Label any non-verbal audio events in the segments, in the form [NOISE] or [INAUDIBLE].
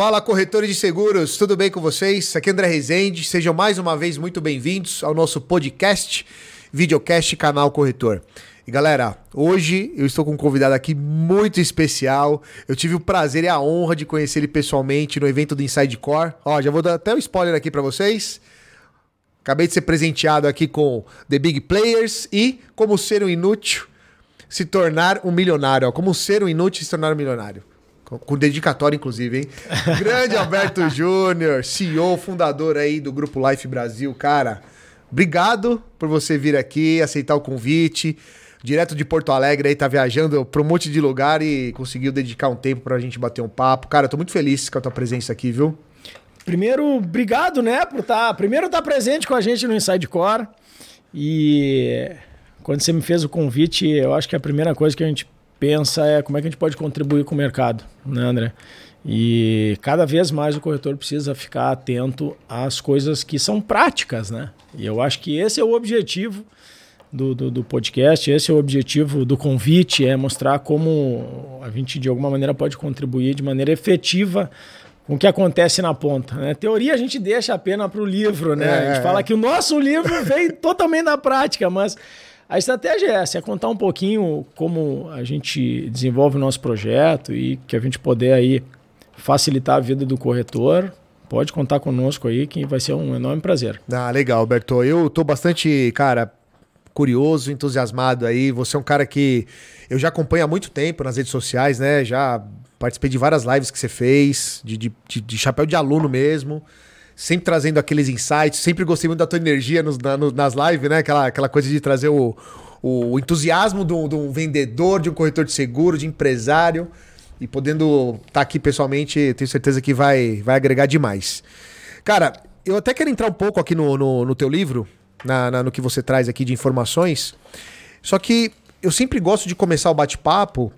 Fala, corretores de seguros, tudo bem com vocês? Aqui é André Rezende, sejam mais uma vez muito bem-vindos ao nosso podcast, videocast Canal Corretor. E galera, hoje eu estou com um convidado aqui muito especial. Eu tive o prazer e a honra de conhecer ele pessoalmente no evento do Inside Core. Ó, já vou dar até um spoiler aqui para vocês. Acabei de ser presenteado aqui com The Big Players e como ser um inútil se tornar um milionário. Ó, como ser um inútil se tornar um milionário. Com dedicatório, inclusive, hein? Grande Alberto [LAUGHS] Júnior, CEO, fundador aí do Grupo Life Brasil. Cara, obrigado por você vir aqui, aceitar o convite. Direto de Porto Alegre aí, tá viajando para um monte de lugar e conseguiu dedicar um tempo pra gente bater um papo. Cara, eu tô muito feliz com a tua presença aqui, viu? Primeiro, obrigado, né, por estar. Tá, primeiro, estar tá presente com a gente no Inside Core. E quando você me fez o convite, eu acho que a primeira coisa que a gente pensa é como é que a gente pode contribuir com o mercado, né, André? E cada vez mais o corretor precisa ficar atento às coisas que são práticas, né? E eu acho que esse é o objetivo do, do, do, podcast, esse é o objetivo do convite, é mostrar como a gente de alguma maneira pode contribuir de maneira efetiva com o que acontece na ponta. Né? Teoria a gente deixa apenas para o livro, né? É, a gente é. fala que o nosso livro veio [LAUGHS] totalmente da prática, mas a estratégia é essa, é contar um pouquinho como a gente desenvolve o nosso projeto e que a gente poder aí facilitar a vida do corretor. Pode contar conosco aí, que vai ser um enorme prazer. Ah, legal, Alberto. Eu tô bastante, cara, curioso, entusiasmado aí. Você é um cara que eu já acompanho há muito tempo nas redes sociais, né? Já participei de várias lives que você fez, de, de, de, de chapéu de aluno mesmo sempre trazendo aqueles insights. Sempre gostei muito da tua energia nos, na, nas lives, né? Aquela, aquela coisa de trazer o, o entusiasmo de um vendedor, de um corretor de seguro, de empresário. E podendo estar tá aqui pessoalmente, tenho certeza que vai, vai agregar demais. Cara, eu até quero entrar um pouco aqui no, no, no teu livro, na, na, no que você traz aqui de informações. Só que eu sempre gosto de começar o bate-papo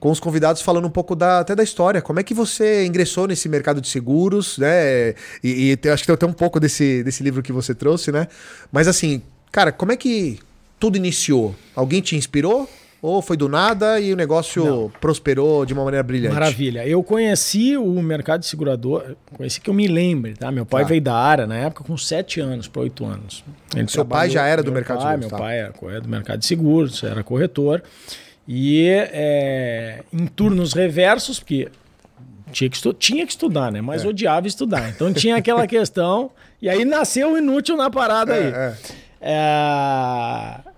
com os convidados falando um pouco da, até da história. Como é que você ingressou nesse mercado de seguros, né? E, e acho que tem até um pouco desse, desse livro que você trouxe, né? Mas assim, cara, como é que tudo iniciou? Alguém te inspirou? Ou foi do nada e o negócio Não. prosperou de uma maneira brilhante? Maravilha. Eu conheci o mercado de segurador, conheci que eu me lembre, tá? Meu pai tá. veio da área na época com 7 anos para 8 anos. Ele Seu pai já era do mercado pai, de seguros? Meu tá. pai era do mercado de seguros, era corretor. E é, em turnos reversos, porque tinha que, tinha que estudar, né? Mas é. odiava estudar. Então tinha aquela [LAUGHS] questão. E aí nasceu o inútil na parada é, aí. É. é.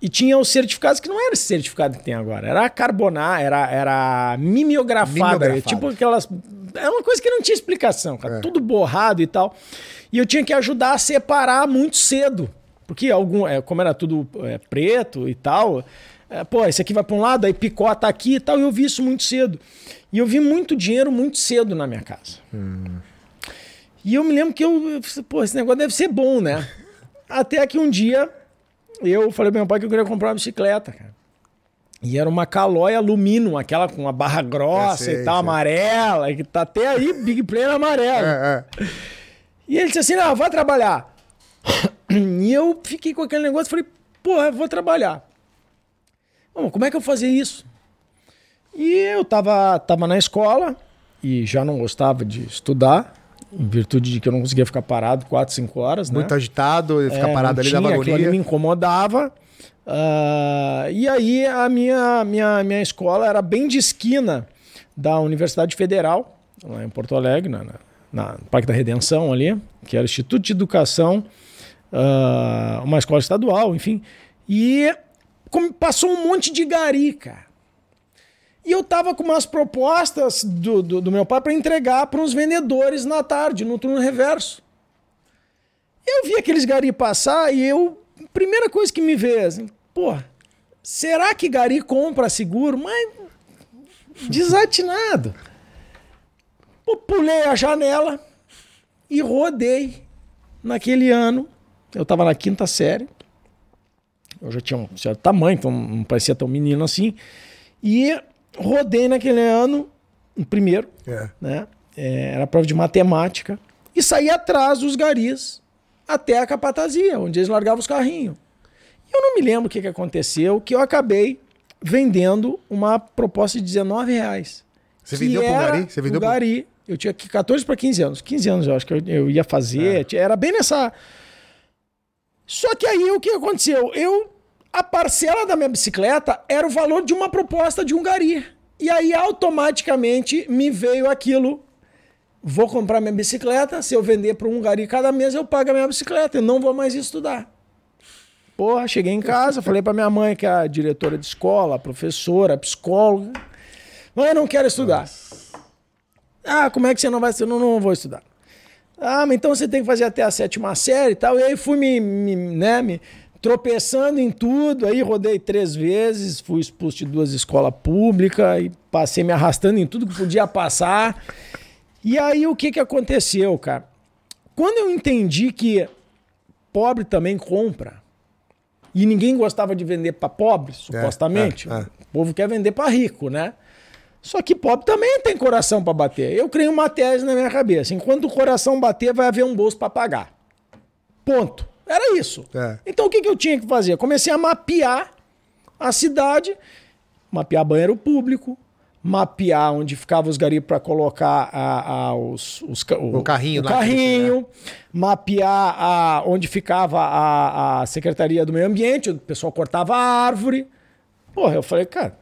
E tinha os certificados que não era esse certificado que tem agora. Era carbonar, era, era mimeografada. mimeografada. Tipo aquelas. É uma coisa que não tinha explicação, cara. É. Tudo borrado e tal. E eu tinha que ajudar a separar muito cedo. Porque algum, como era tudo preto e tal, é, pô, esse aqui vai para um lado, aí picota aqui e tal. E eu vi isso muito cedo. E eu vi muito dinheiro muito cedo na minha casa. Hum. E eu me lembro que eu, pô, esse negócio deve ser bom, né? Até que um dia eu falei pro meu pai que eu queria comprar uma bicicleta, cara. E era uma calói alumínio, aquela com uma barra grossa é, sei, e tal, sei. amarela, que tá até aí, Big Player amarelo. É, é. E ele disse assim: não, vai trabalhar. [COUGHS] E eu fiquei com aquele negócio, falei, porra, vou trabalhar como é que eu fazia isso? E eu tava, tava na escola e já não gostava de estudar, em virtude de que eu não conseguia ficar parado 4, 5 horas. Muito né? agitado, ficar é, parado ali na agonia. Aquilo me incomodava. Uh, e aí a minha, minha, minha escola era bem de esquina da Universidade Federal, lá em Porto Alegre, na, na, na Parque da Redenção ali, que era o Instituto de Educação, uh, uma escola estadual, enfim. E passou um monte de gari, cara. E eu tava com umas propostas do, do, do meu pai para entregar para uns vendedores na tarde, no turno reverso. Eu vi aqueles gari passar e eu. Primeira coisa que me veio, assim, pô, será que gari compra seguro? Mas. Desatinado. Pô, pulei a janela e rodei. Naquele ano, eu tava na quinta série. Eu já tinha um certo tamanho, então não parecia tão menino assim. E rodei naquele ano, no primeiro, é. né? É, era prova de matemática. E saí atrás dos garis até a capatazia, onde eles largavam os carrinhos. E eu não me lembro o que, que aconteceu, que eu acabei vendendo uma proposta de 19 reais. Você vendeu pro gari? Você vendeu pro gari. Eu tinha 14 para 15 anos. 15 anos eu acho que eu, eu ia fazer. É. Era bem nessa. Só que aí o que aconteceu? Eu. A parcela da minha bicicleta era o valor de uma proposta de um gari. E aí automaticamente me veio aquilo. Vou comprar minha bicicleta, se eu vender para um gari cada mês, eu pago a minha bicicleta. Eu não vou mais estudar. Porra, cheguei em casa, falei para minha mãe, que é a diretora de escola, professora, psicóloga. Mãe, eu não quero estudar. Nossa. Ah, como é que você não vai estudar? Não, não vou estudar. Ah, mas então você tem que fazer até a sétima série e tal. E aí fui me, me, né, me tropeçando em tudo. Aí rodei três vezes, fui expulso de duas escolas públicas e passei me arrastando em tudo que podia passar. E aí o que, que aconteceu, cara? Quando eu entendi que pobre também compra, e ninguém gostava de vender para pobre, supostamente, é, é, é. o povo quer vender para rico, né? Só que pobre também tem coração para bater. Eu criei uma tese na minha cabeça. Enquanto o coração bater, vai haver um bolso para pagar. Ponto. Era isso. É. Então o que, que eu tinha que fazer? Comecei a mapear a cidade, mapear banheiro público, mapear onde ficavam os garipos para colocar a, a, os, os, o, o carrinho, o carrinho né? mapear a, onde ficava a, a Secretaria do Meio Ambiente, o pessoal cortava a árvore. Porra, eu falei, cara,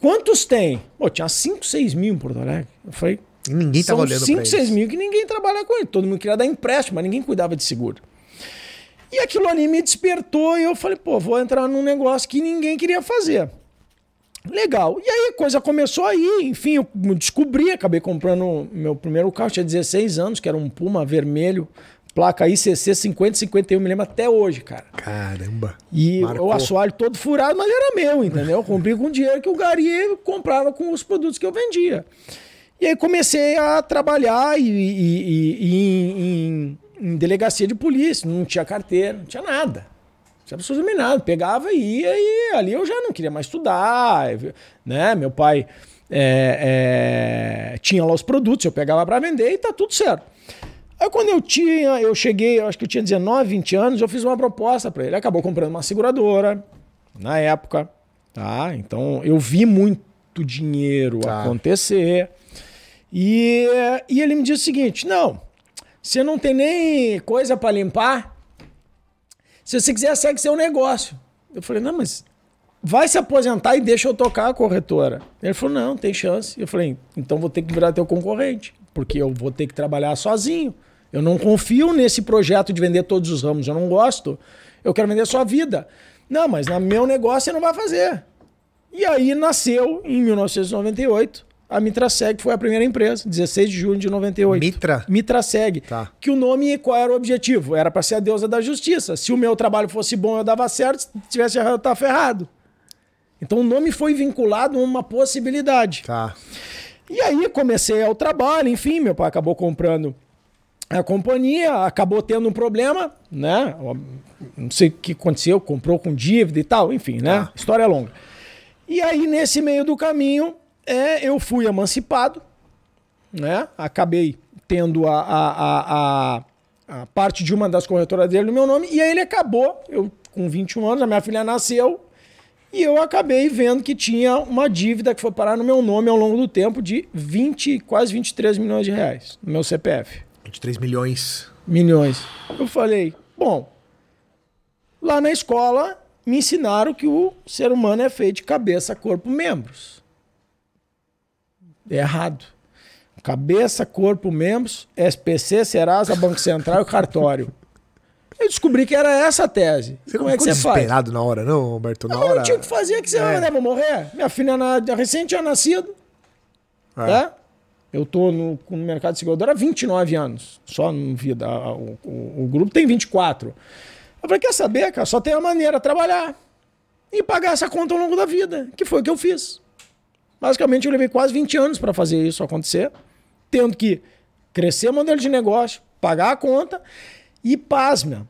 Quantos tem? Pô, tinha 5, 6 mil em Porto Alegre. Eu falei. E ninguém tava olhando 5, 6 mil que ninguém trabalha com ele. Todo mundo queria dar empréstimo, mas ninguém cuidava de seguro. E aquilo ali me despertou e eu falei, pô, vou entrar num negócio que ninguém queria fazer. Legal. E aí a coisa começou aí, enfim, eu descobri, acabei comprando meu primeiro carro, tinha 16 anos, que era um Puma vermelho, Placa ICC 5051, me lembro até hoje, cara. Caramba. E Marcou. o assoalho todo furado, mas era meu, entendeu? Eu comprei com dinheiro que o Gari comprava com os produtos que eu vendia. E aí comecei a trabalhar e, e, e, em, em, delegacia de polícia, não tinha carteira, não tinha nada. Não tinha absolutamente nada. Pegava e ia e ali eu já não queria mais estudar, né? Meu pai é, é, tinha lá os produtos, eu pegava para vender e tá tudo certo. Aí quando eu tinha, eu cheguei, eu acho que eu tinha 19, 20 anos, eu fiz uma proposta para ele. Ele acabou comprando uma seguradora na época, tá? Então eu vi muito dinheiro tá. acontecer. E, e ele me disse o seguinte: não, você não tem nem coisa para limpar. Se você quiser, segue seu negócio. Eu falei, não, mas vai se aposentar e deixa eu tocar a corretora. Ele falou, não, tem chance. Eu falei, então vou ter que virar teu concorrente, porque eu vou ter que trabalhar sozinho. Eu não confio nesse projeto de vender todos os ramos, eu não gosto. Eu quero vender só a vida. Não, mas no meu negócio você não vai fazer. E aí nasceu, em 1998, a Mitraseg, que foi a primeira empresa, 16 de junho de 98. Mitra? Mitraseg. Tá. Que o nome, qual era o objetivo? Era para ser a deusa da justiça. Se o meu trabalho fosse bom, eu dava certo. Se tivesse errado, eu tava ferrado. Então o nome foi vinculado a uma possibilidade. Tá. E aí comecei ao trabalho, enfim, meu pai acabou comprando a companhia acabou tendo um problema, né? Não sei o que aconteceu, comprou com dívida e tal, enfim, né? Ah. História longa. E aí, nesse meio do caminho, é, eu fui emancipado, né? Acabei tendo a, a, a, a, parte de uma das corretoras dele no meu nome, e aí ele acabou, eu com 21 anos, a minha filha nasceu, e eu acabei vendo que tinha uma dívida que foi parar no meu nome ao longo do tempo de 20, quase 23 milhões de reais no meu CPF. 23 milhões. Milhões. Eu falei, bom, lá na escola me ensinaram que o ser humano é feito de cabeça, corpo, membros. É errado. Cabeça, corpo, membros, SPC, Serasa, Banco Central e cartório. Eu descobri que era essa a tese. Você Como é que você faz? desesperado na hora, não, Roberto? Na não, hora... não tinha o que fazer, que você é. vai morrer. Minha filha na, recente tinha nascido. É. é? Eu estou no, no mercado de seguradora há 29 anos, só no vida. O, o, o, grupo tem 24. Eu falei, quer saber, cara? Só tem a maneira trabalhar e pagar essa conta ao longo da vida, que foi o que eu fiz. Basicamente, eu levei quase 20 anos para fazer isso acontecer, tendo que crescer o modelo de negócio, pagar a conta e, pasma,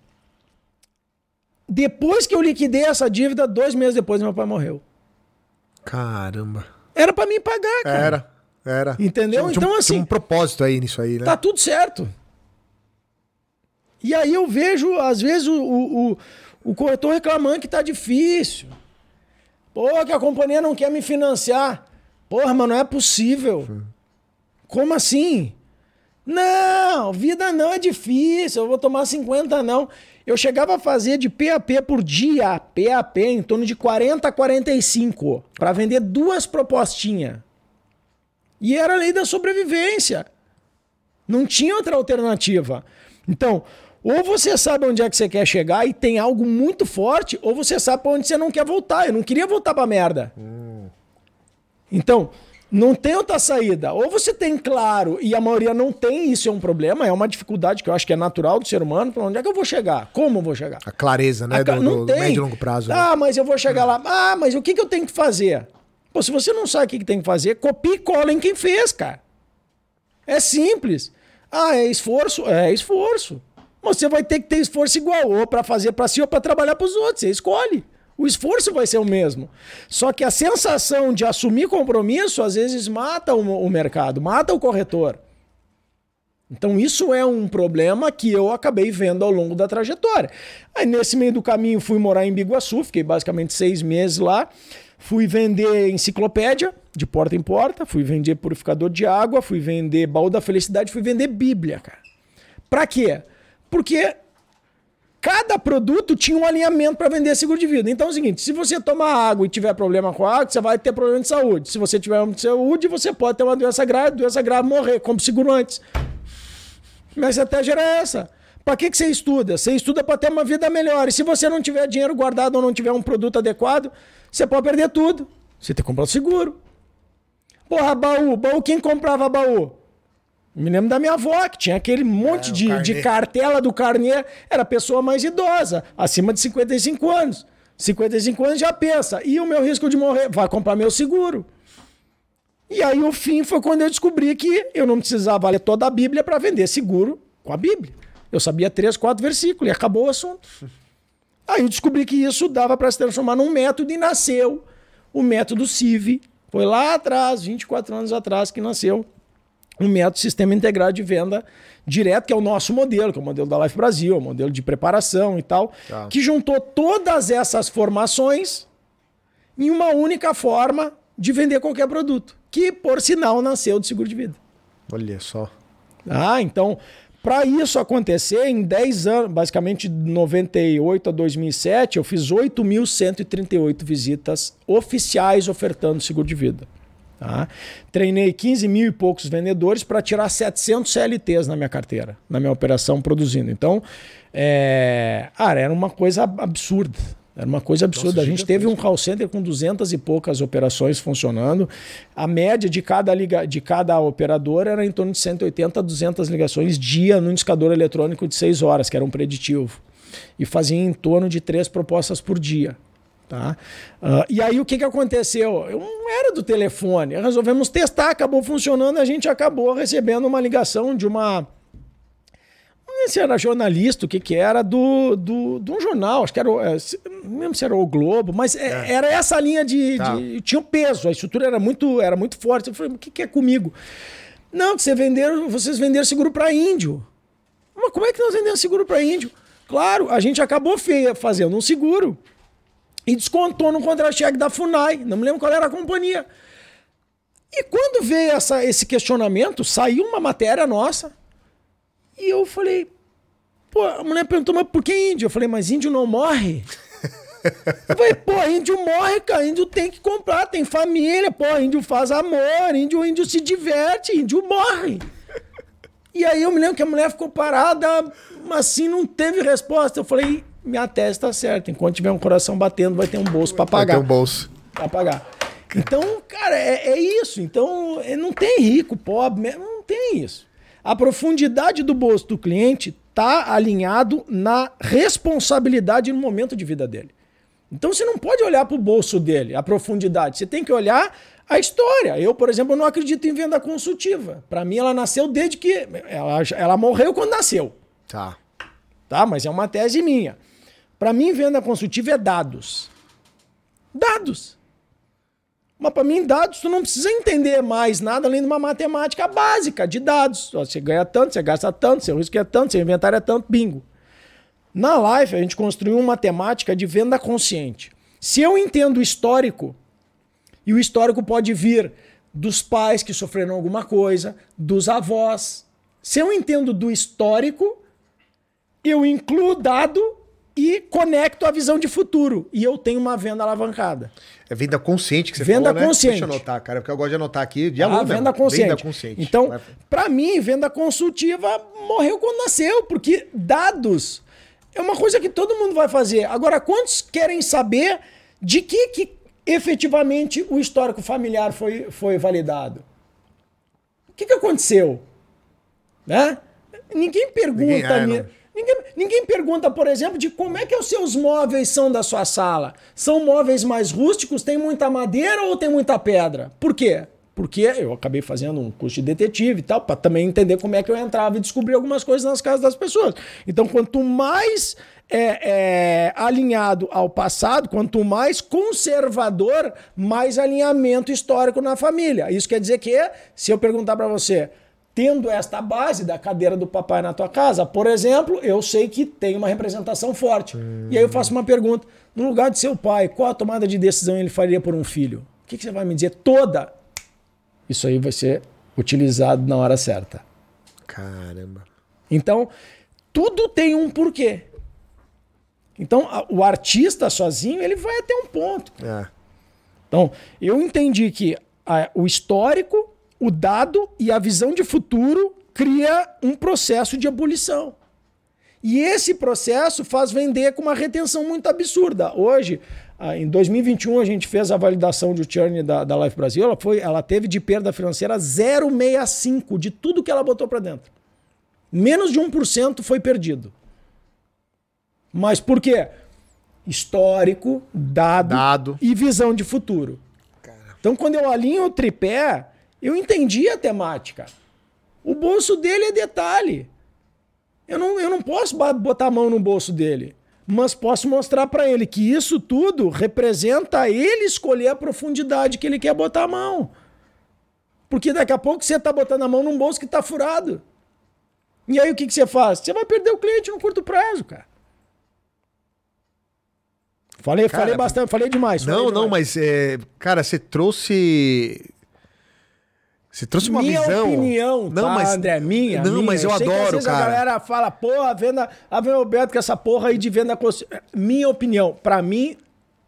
depois que eu liquidei essa dívida, dois meses depois, meu pai morreu. Caramba. Era para mim pagar, cara. Era. Era. Entendeu? Tinha, então, tinha assim. Tinha um propósito aí nisso aí, né? Tá tudo certo. E aí eu vejo, às vezes, o, o, o corretor reclamando que tá difícil. Pô, que a companhia não quer me financiar. Porra, mas não é possível. Sim. Como assim? Não, vida não é difícil, eu vou tomar 50 não. Eu chegava a fazer de PAP por dia, PAP em torno de 40 a 45, para vender duas propostinhas. E era a lei da sobrevivência. Não tinha outra alternativa. Então, ou você sabe onde é que você quer chegar e tem algo muito forte, ou você sabe para onde você não quer voltar. Eu não queria voltar para merda. Hum. Então, não tem outra saída. Ou você tem claro, e a maioria não tem, isso é um problema, é uma dificuldade que eu acho que é natural do ser humano. Para onde é que eu vou chegar? Como eu vou chegar? A clareza, né? A, do, não do tem. médio e longo prazo. Né? Ah, mas eu vou chegar lá. Ah, mas o que, que eu tenho que fazer? Pô, se você não sabe o que, tem que fazer, copie e cola em quem fez, cara. É simples. Ah, é esforço? É esforço. Você vai ter que ter esforço igual, ou para fazer para si ou para trabalhar para os outros. Você escolhe. O esforço vai ser o mesmo. Só que a sensação de assumir compromisso às vezes mata o, o mercado, mata o corretor. Então isso é um problema que eu acabei vendo ao longo da trajetória. Aí nesse meio do caminho fui morar em Biguaçu, fiquei basicamente seis meses lá. Fui vender enciclopédia de porta em porta, fui vender purificador de água, fui vender baú da felicidade, fui vender Bíblia, cara. Pra quê? Porque cada produto tinha um alinhamento para vender seguro de vida. Então é o seguinte: se você tomar água e tiver problema com a água, você vai ter problema de saúde. Se você tiver problema de saúde, você pode ter uma doença grave, doença grave morrer, como seguro antes. Minha estratégia era essa. Para que, que você estuda? Você estuda para ter uma vida melhor. E se você não tiver dinheiro guardado ou não tiver um produto adequado, você pode perder tudo. Você tem que comprar o seguro. Porra, baú. Baú, quem comprava baú? Me lembro da minha avó, que tinha aquele monte é, de, de cartela do carnê. Era pessoa mais idosa, acima de 55 anos. 55 anos já pensa. E o meu risco de morrer? Vai comprar meu seguro. E aí o fim foi quando eu descobri que eu não precisava ler toda a Bíblia para vender seguro com a Bíblia. Eu sabia três, quatro versículos e acabou o assunto. Aí eu descobri que isso dava para se transformar num método e nasceu o método CIV. Foi lá atrás, 24 anos atrás, que nasceu um método Sistema Integrado de Venda Direto, que é o nosso modelo, que é o modelo da Life Brasil, o modelo de preparação e tal, tá. que juntou todas essas formações em uma única forma de vender qualquer produto, que, por sinal, nasceu do seguro de vida. Olha só. Ah, então, para isso acontecer, em 10 anos, basicamente de 98 a 2007, eu fiz 8.138 visitas oficiais ofertando seguro de vida. Tá? Treinei 15 mil e poucos vendedores para tirar 700 CLTs na minha carteira, na minha operação produzindo. Então, é... cara, era uma coisa absurda. Era uma coisa absurda. Nossa, a gente teve um call center com 200 e poucas operações funcionando. A média de cada, liga, de cada operadora era em torno de 180 a 200 ligações dia no indicador eletrônico de 6 horas, que era um preditivo. E fazia em torno de três propostas por dia. Tá? Uh, e aí o que, que aconteceu? Eu não era do telefone, resolvemos testar, acabou funcionando, a gente acabou recebendo uma ligação de uma. Sei se era jornalista, o que, que era, do, do, de um jornal, acho que era. É, não lembro se era o Globo, mas é, é. era essa linha de, tá. de, Tinha um peso, a estrutura era muito, era muito forte. Eu falei, o que, que é comigo? Não, que você venderam, vocês venderam seguro para índio. Mas como é que nós vendemos seguro para índio? Claro, a gente acabou fazendo um seguro e descontou no contra-cheque da FUNAI. Não me lembro qual era a companhia. E quando veio essa, esse questionamento, saiu uma matéria nossa. E eu falei, pô, a mulher perguntou, mas por que índio? Eu falei, mas índio não morre? eu falei, pô, índio morre, cara. Índio tem que comprar, tem família, pô, índio faz amor, índio, índio se diverte, índio morre. E aí eu me lembro que a mulher ficou parada, mas assim não teve resposta. Eu falei, minha tese está certa. Enquanto tiver um coração batendo, vai ter um bolso para pagar. Vai ter um bolso. Para pagar. Então, cara, é, é, isso. Então, é, não tem rico, pobre, não tem isso. A profundidade do bolso do cliente está alinhado na responsabilidade no momento de vida dele. Então, você não pode olhar para o bolso dele, a profundidade. Você tem que olhar a história. Eu, por exemplo, não acredito em venda consultiva. Para mim, ela nasceu desde que. Ela, ela morreu quando nasceu. Tá. Tá, mas é uma tese minha. Para mim, venda consultiva é dados. Dados. Mas para mim, dados, tu não precisa entender mais nada além de uma matemática básica de dados. Você ganha tanto, você gasta tanto, seu risco é tanto, seu inventário é tanto, bingo. Na Life, a gente construiu uma matemática de venda consciente. Se eu entendo o histórico, e o histórico pode vir dos pais que sofreram alguma coisa, dos avós, Se eu entendo do histórico, eu incluo dado e conecto a visão de futuro. E eu tenho uma venda alavancada. É venda consciente que você Venda falou, né? consciente. Deixa eu anotar, cara, porque eu gosto de anotar aqui de Ah, aluno venda mesmo. consciente. Venda consciente. Então, para mim, venda consultiva morreu quando nasceu, porque dados é uma coisa que todo mundo vai fazer. Agora, quantos querem saber de que, que efetivamente o histórico familiar foi, foi validado? O que, que aconteceu? Né? Ninguém pergunta. Ninguém- ah, ni- não. Ninguém, ninguém pergunta, por exemplo, de como é que os seus móveis são da sua sala. São móveis mais rústicos, tem muita madeira ou tem muita pedra? Por quê? Porque eu acabei fazendo um curso de detetive e tal, para também entender como é que eu entrava e descobrir algumas coisas nas casas das pessoas. Então, quanto mais é, é, alinhado ao passado, quanto mais conservador, mais alinhamento histórico na família. Isso quer dizer que, se eu perguntar para você, tendo esta base da cadeira do papai na tua casa, por exemplo, eu sei que tem uma representação forte. E aí eu faço uma pergunta: no lugar de seu pai, qual a tomada de decisão ele faria por um filho? O que, que você vai me dizer? Toda. Isso aí vai ser utilizado na hora certa. Caramba. Então, tudo tem um porquê. Então, a- o artista sozinho, ele vai até um ponto. É. Então, eu entendi que a- o histórico, o dado e a visão de futuro cria um processo de ebulição. E esse processo faz vender com uma retenção muito absurda. Hoje, ah, em 2021, a gente fez a validação de churn da, da Life Brasil. Ela, foi, ela teve de perda financeira 0,65 de tudo que ela botou para dentro. Menos de 1% foi perdido. Mas por quê? Histórico, dado, Dado. e visão de futuro. Então, quando eu alinho o tripé, eu entendi a temática. O bolso dele é detalhe. Eu não, eu não posso botar a mão no bolso dele, mas posso mostrar para ele que isso tudo representa ele escolher a profundidade que ele quer botar a mão. Porque daqui a pouco você está botando a mão num bolso que está furado. E aí o que, que você faz? Você vai perder o cliente no curto prazo, cara. Falei, Cara, falei bastante, falei demais. falei Não, não, demais. mas, é, cara, você trouxe. Você trouxe uma minha visão. opinião, não, tá, mas André? Minha. Não, minha. mas eu, sei que às adoro, vezes cara. A galera fala, pô, a venda, a venda Roberto com essa porra aí de venda. cons- Minha opinião, pra mim,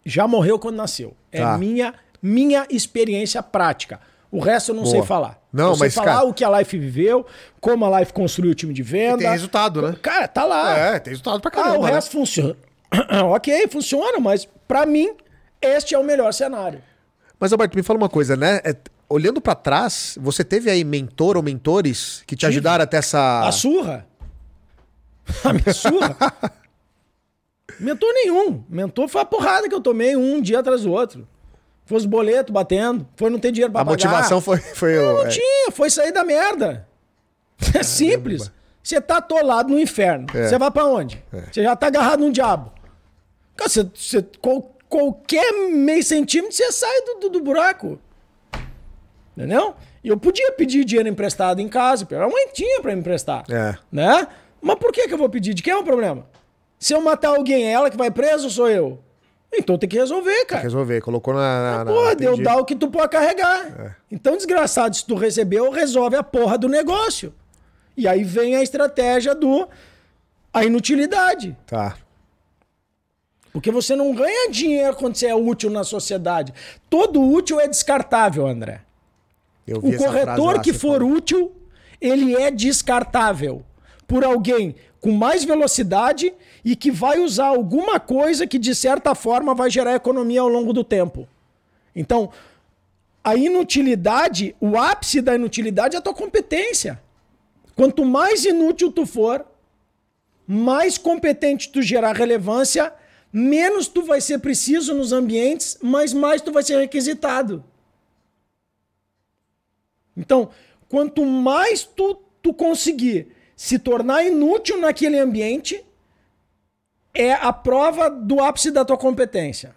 já morreu quando nasceu. É Tá. minha, minha experiência prática. O resto eu não Boa. sei falar. Não, eu sei mas, falar cara- o que a Life viveu, como a Life construiu o time de venda. tem resultado, né? Cara, tá lá. É, tem resultado pra Ah, caramba. o né? resto funciona. [CLEARS THROAT] ok, funciona, mas pra mim, este é o melhor cenário. Mas, Alberto, me fala uma coisa, né? É, olhando pra trás, você teve aí mentor ou mentores que te Tive. ajudaram até essa. A surra? [LAUGHS] A minha surra? Mentor nenhum. Mentor foi a porrada que eu tomei um dia atrás do outro. Foi os boletos batendo, foi não ter dinheiro pra A pagar. motivação foi. foi o- Não é. tinha, foi sair da merda. É simples. Você tá atolado no inferno. É. Você vai pra onde? Você já tá agarrado num diabo. Cara, você, você- qual- qualquer meio centímetro você sai do, do- do buraco. Entendeu? E eu podia pedir dinheiro emprestado em casa, porque a mãe tinha pra me emprestar. É. Né? Mas por que, que eu vou pedir? De quem é o problema? Se eu matar alguém, é ela que vai preso ou sou eu? Então tem que resolver, cara. Resolver, colocou na. na, na Porra, deu dar o que tu pode carregar. É. Então, desgraçado, se tu recebeu, resolve a porra do negócio. E aí vem a estratégia do a inutilidade. Tá. Porque você não ganha dinheiro quando você é útil na sociedade. Todo útil é descartável, André. Eu vi O corretor lá, que for falou. útil, ele é descartável por alguém com mais velocidade e que vai usar alguma coisa que, de certa forma, vai gerar economia ao longo do tempo. Então, a inutilidade, o ápice da inutilidade é a tua competência. Quanto mais inútil tu for, mais competente tu gerar relevância, menos tu vai ser preciso nos ambientes, mas mais tu vai ser requisitado. Então, quanto mais tu, tu conseguir se tornar inútil naquele ambiente, é a prova do ápice da tua competência.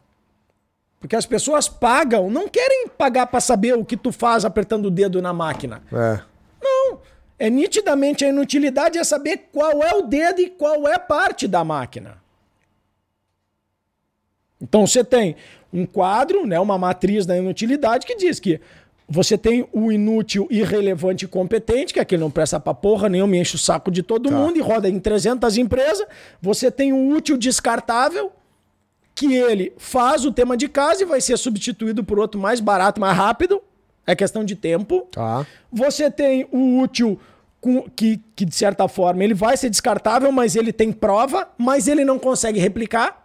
Porque as pessoas pagam, não querem pagar para saber o que tu faz apertando o dedo na máquina. É. Não. É nitidamente a inutilidade é saber qual é o dedo e qual é parte da máquina. Então você tem um quadro, né, uma matriz da inutilidade que diz que você tem o inútil, irrelevante e competente, que é aquele que não presta pra porra nenhuma, enche o saco de todo Tá. mundo e roda em 300 empresas. Você tem o útil descartável, que ele faz o tema de casa e vai ser substituído por outro mais barato, mais rápido. É questão de tempo. Tá. Você tem o útil que, que, de certa forma, ele vai ser descartável, mas ele tem prova, mas ele não consegue replicar.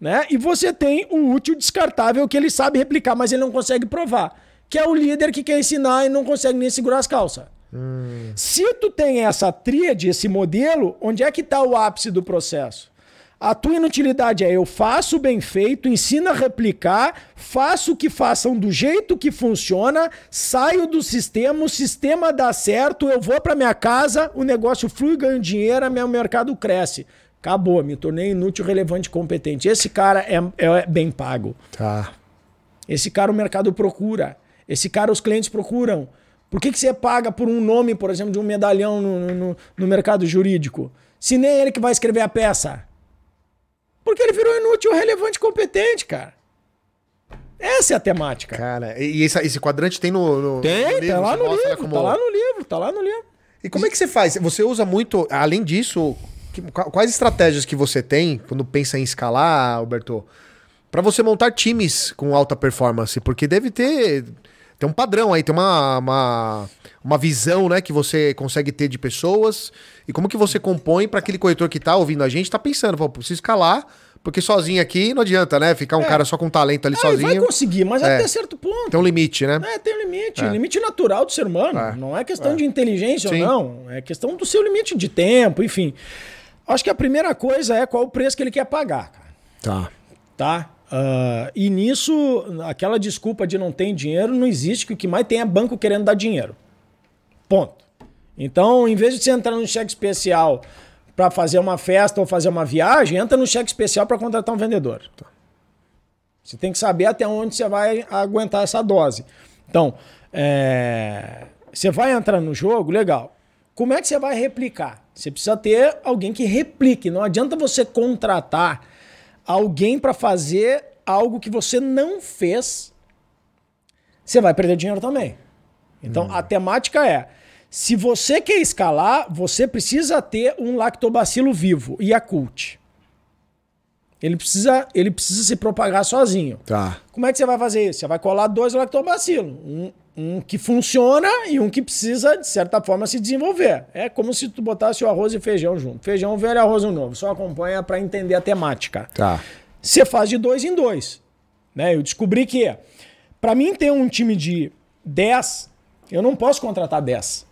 Né? E você tem o útil descartável que ele sabe replicar, mas ele não consegue provar. Que é o líder que quer ensinar e não consegue nem segurar as calças. Se tu tem essa tríade, esse modelo, onde é que está o ápice do processo? A tua inutilidade é eu faço bem feito, ensino a replicar, faço que façam do jeito que funciona, saio do sistema, o sistema dá certo, eu vou para minha casa, o negócio flui, ganho dinheiro, meu mercado cresce. Acabou, me tornei inútil, relevante e competente. Esse cara é, é bem pago. Tá. Esse cara o mercado procura. Esse cara os clientes procuram. Por que, que você paga por um nome, por exemplo, de um medalhão no, no, no mercado jurídico? Se nem ele que vai escrever a peça. Porque ele virou inútil, relevante e competente, cara. Essa é a temática. Cara, e esse, esse quadrante tem no. no Tem, no livro, tá lá no livro, como- tá lá no livro, tá lá no livro. E como é que você faz? Você usa muito, além disso, que- qua- quais estratégias que você tem quando pensa em escalar, Alberto, Pra você montar times com alta performance? Porque deve ter, tem um padrão aí, tem uma, uma, uma visão, né, que você consegue ter de pessoas e como que você compõe para aquele corretor que tá ouvindo a gente, tá pensando, pô, preciso escalar, porque sozinho aqui não adianta, né, ficar um É. cara só com talento ali Ah, ele vai sozinho. conseguir, mas É. até certo ponto. Tem um limite, né? É, tem um limite. Limite natural do ser humano. É. Não é questão de inteligência Sim. ou não. É questão do seu limite de tempo, enfim. Acho que a primeira coisa é qual o preço que ele quer pagar, cara. Tá. Tá? Ah, e nisso, aquela desculpa de não ter dinheiro não existe, que o que mais tem é banco querendo dar dinheiro. Ponto. Então, em vez de você entrar no cheque especial para fazer uma festa ou fazer uma viagem, entra no cheque especial para contratar um vendedor. Você tem que saber até onde você vai aguentar essa dose. Então, é, você vai entrar no jogo, legal. Como é que você vai replicar? Você precisa ter alguém que replique. Não adianta você contratar alguém para fazer algo que você não fez. Você vai perder dinheiro também. Então, a temática é: se você quer escalar, você precisa ter um lactobacilo vivo, Yakult. Ele precisa, ele precisa se propagar sozinho. Tá. Como é que você vai fazer isso? Você vai colar dois lactobacilos. Um, um que funciona e um que precisa, de certa forma, se desenvolver. É como se tu botasse o arroz e feijão junto. Feijão velho e arroz novo. Só acompanha para entender a temática. Tá. Você faz de dois em dois. Né? Eu descobri que, para mim ter um time de 10, eu não posso contratar 10.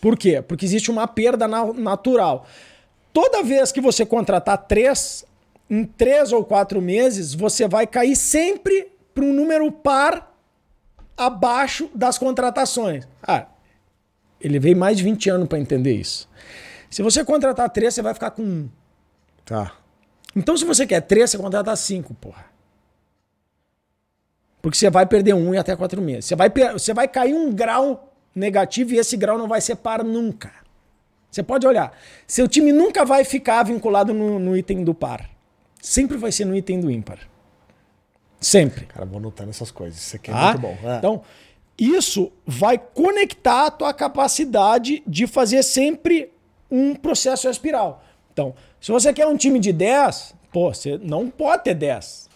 Por quê? Porque existe uma perda na- natural. Toda vez que você contratar três, em três ou quatro meses, você vai cair sempre para um número par abaixo das contratações. Ah, ele veio mais de 20 anos para entender isso. Se você contratar três, você vai ficar com um. Tá. Então, se você quer três, você contrata cinco, porra. Porque você vai perder um em até quatro meses. Você vai, você vai cair um grau negativo e esse grau não vai ser par nunca. Você pode olhar. Seu time nunca vai ficar vinculado no, no item do par. Sempre vai ser no item do ímpar. Sempre. Cara, vou anotando essas coisas. Isso aqui é Tá? muito bom. É. Então, isso vai conectar a tua capacidade de fazer sempre um processo espiral. Então, se você quer um time de 10, pô, você não pode ter 10.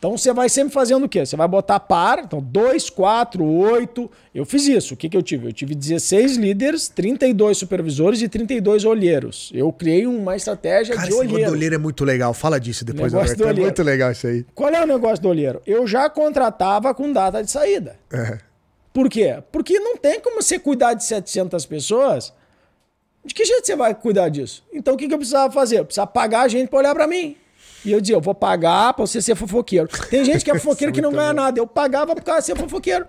Então você vai sempre fazendo o quê? Você vai botar par, então 2, 4, 8. Eu fiz isso. O que, que eu tive? Eu tive 16 líderes, 32 supervisores e 32 olheiros. Eu criei uma estratégia Cara, de olheiro. do olheiro é muito legal. Fala disso depois, Negócio do É olheiro. muito legal isso aí. Qual é o negócio do olheiro? Eu já contratava com data de saída. É. Por quê? Porque não tem como você cuidar de 700 pessoas. De que jeito você vai cuidar disso? Então o que, que eu precisava fazer? Eu precisava pagar a gente para olhar para mim. E eu dizia, eu vou pagar para você ser fofoqueiro. Tem gente que é fofoqueiro que não [LAUGHS] ganha nada. Eu pagava por causa de ser fofoqueiro.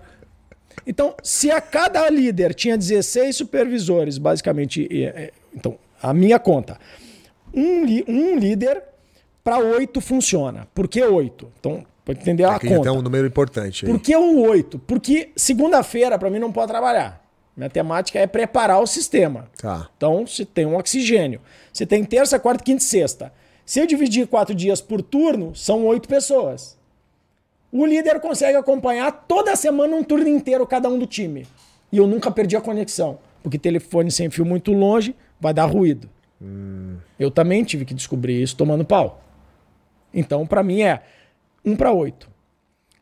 Então, se a cada líder tinha 16 supervisores, basicamente, e, é, então, a minha conta, um, um líder para oito funciona. Por que oito? Então, para entender a Aqui conta. tem um número importante aí. Por que o 8? Porque segunda-feira, para mim, não pode trabalhar. Minha temática é preparar o sistema. Tá. Então, você tem um oxigênio. Você tem terça, quarta, quinta e sexta. Se eu dividir quatro dias por turno, são oito pessoas. O líder consegue acompanhar toda semana um turno inteiro cada um do time. E eu nunca perdi a conexão. Porque telefone sem fio muito longe vai dar ruído. Hum. Eu também tive que descobrir isso tomando pau. Então, para mim, é 1 para 8.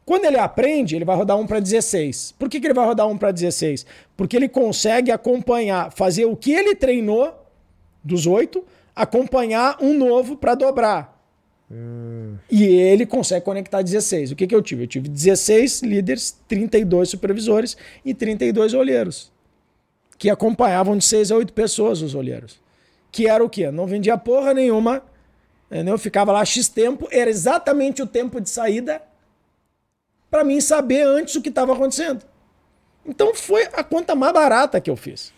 Quando ele aprende, ele vai rodar 1 para 16. Por que, que ele vai rodar 1 para 16? Porque ele consegue acompanhar, fazer o que ele treinou dos 8, acompanhar um novo para dobrar. Hum. E ele consegue conectar 16. O que, que eu tive? Eu tive 16 líderes, 32 supervisores e 32 olheiros. Que acompanhavam de 6 a 8 pessoas os olheiros. Que era o quê? Não vendia porra nenhuma. Entendeu? Eu ficava lá X tempo, era exatamente o tempo de saída para mim saber antes o que estava acontecendo. Então foi a conta mais barata que eu fiz.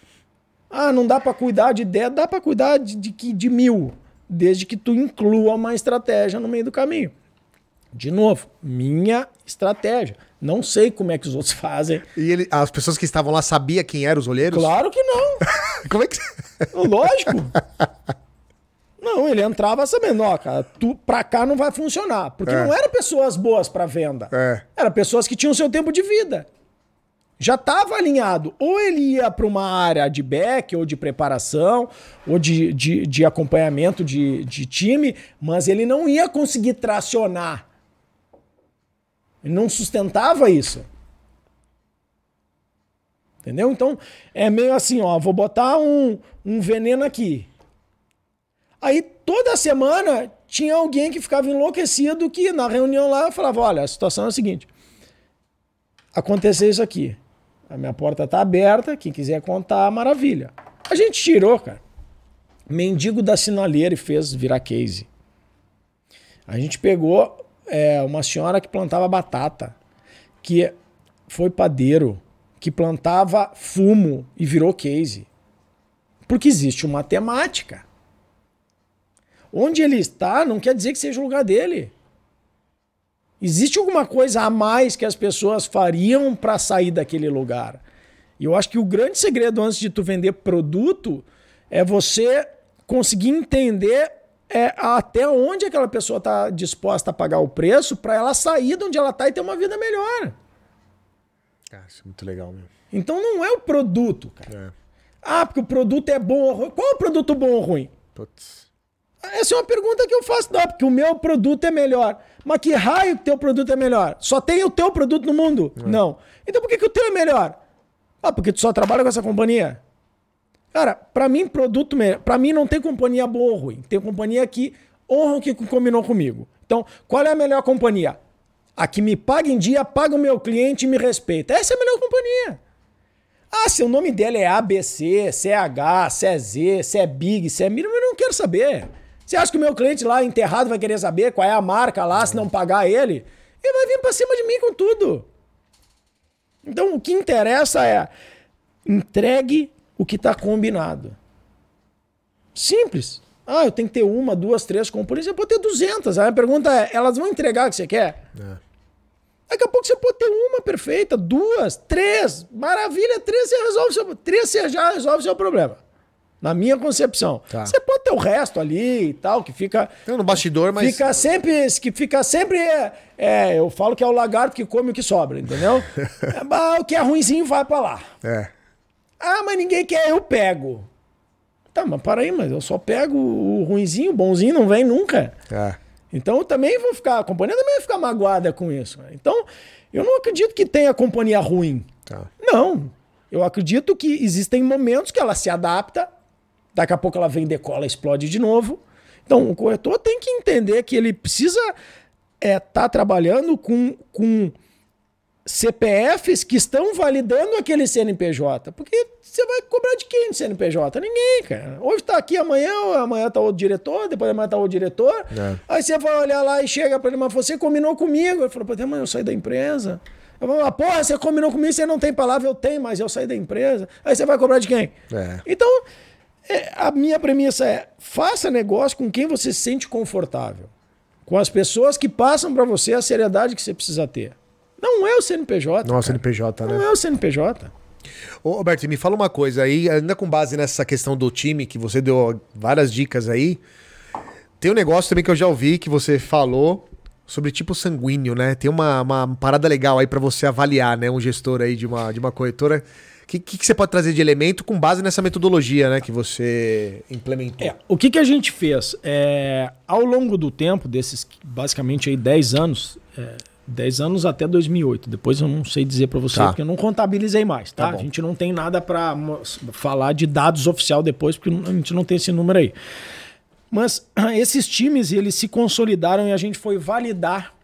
Ah, não dá para cuidar de 10, dá para cuidar de, de, de mil desde que tu inclua uma estratégia no meio do caminho. De novo, minha estratégia. Não sei como é que os outros [LAUGHS] fazem. E ele, as pessoas que estavam lá sabiam quem eram os olheiros? Claro que não. [LAUGHS] como é que. Lógico. [LAUGHS] Não, ele entrava sabendo, ó, cara, tu, pra cá não vai funcionar. Porque é. não eram pessoas boas para venda. É. Eram pessoas que tinham seu tempo de vida já estava alinhado. Ou ele ia para uma área de back, ou de preparação, ou de, de, de acompanhamento de, de time, mas ele não ia conseguir tracionar. Ele não sustentava isso. Entendeu? Então, é meio assim, ó, vou botar um, um veneno aqui. Aí, toda semana, tinha alguém que ficava enlouquecido que na reunião lá falava, olha, a situação é a seguinte, aconteceu isso aqui. A minha porta tá aberta, quem quiser contar, maravilha. A gente tirou, cara. Mendigo da sinaleira e fez virar case. A gente pegou é, uma senhora que plantava batata, que foi padeiro, que plantava fumo e virou case. Porque existe uma temática. Onde ele está não quer dizer que seja o lugar dele. Existe alguma coisa a mais que as pessoas fariam para sair daquele lugar? E eu acho que o grande segredo antes de tu vender produto é você conseguir entender é, até onde aquela pessoa está disposta a pagar o preço para ela sair de onde ela está e ter uma vida melhor. Cara, isso é muito legal mesmo. Então não é o produto, cara. É. Ah, porque o produto é bom ou ruim. Qual é o produto bom ou ruim? Putz. Essa é uma pergunta que eu faço. Não, porque o meu produto é melhor. Mas que raio que teu produto é melhor? Só tem o teu produto no mundo? É. Não. Então por que, que o teu é melhor? Ah, porque tu só trabalha com essa companhia. Cara, para mim, produto para mim não tem companhia boa ou ruim. Tem companhia que honra o que combinou comigo. Então, qual é a melhor companhia? A que me paga em dia, paga o meu cliente e me respeita. Essa é a melhor companhia. Ah, se o nome dela é ABC, CH, CZ, se é Big, se é Mínimo, eu não quero saber. Você acha que o meu cliente lá enterrado vai querer saber qual é a marca lá, se não pagar ele? Ele vai vir pra cima de mim com tudo. Então o que interessa é entregue o que está combinado. Simples. Ah, eu tenho que ter uma, duas, três componentes. Você pode ter duzentas. Aí a pergunta é: elas vão entregar o que você quer? É. Daqui a pouco você pode ter uma perfeita, duas, três. Maravilha, três você resolve seu, três você já resolve o seu problema. Na minha concepção. Tá. Você pode ter o resto ali e tal, que fica. Tem no bastidor, mas. Fica sempre. Que fica sempre. É, é, eu falo que é o lagarto que come o que sobra, entendeu? [LAUGHS] é, o que é ruimzinho vai para lá. É. Ah, mas ninguém quer, eu pego. Tá, mas para aí, mas eu só pego o ruimzinho, o bonzinho não vem nunca. É. Então eu também vou ficar. A companhia também vai ficar magoada com isso. Então, eu não acredito que tenha companhia ruim. Tá. Não. Eu acredito que existem momentos que ela se adapta Daqui a pouco ela vem, decola, explode de novo. Então o corretor tem que entender que ele precisa estar é, tá trabalhando com, com CPFs que estão validando aquele CNPJ. Porque você vai cobrar de quem de CNPJ? Ninguém, cara. Hoje está aqui, amanhã, amanhã está outro diretor, depois amanhã está outro diretor. É. Aí você vai olhar lá e chega para ele, mas você combinou comigo. Ele falou, pô, mas eu saí da empresa. Eu vou falar, porra, você combinou comigo, você não tem palavra, eu tenho, mas eu saí da empresa. Aí você vai cobrar de quem? É. Então, é, a minha premissa é: faça negócio com quem você se sente confortável. Com as pessoas que passam para você a seriedade que você precisa ter. Não é o CNPJ. Não é o CNPJ, né? Não é o CNPJ. Ô, Roberto, me fala uma coisa aí, ainda com base nessa questão do time, que você deu várias dicas aí. Tem um negócio também que eu já ouvi que você falou, sobre tipo sanguíneo, né? Tem uma, uma parada legal aí para você avaliar, né? Um gestor aí de uma, de uma corretora. O que, que, que, você pode trazer de elemento com base nessa metodologia, né? Que você implementou? É, o que, que a gente fez? É, ao longo do tempo, desses basicamente aí 10 anos, é, 10 anos até 2008. Depois eu não sei dizer para você, tá. porque eu não contabilizei mais, tá? tá a gente não tem nada para falar de dados oficial depois, porque a gente não tem esse número aí. Mas [CLEARS THROAT] esses times, eles se consolidaram e a gente foi validar.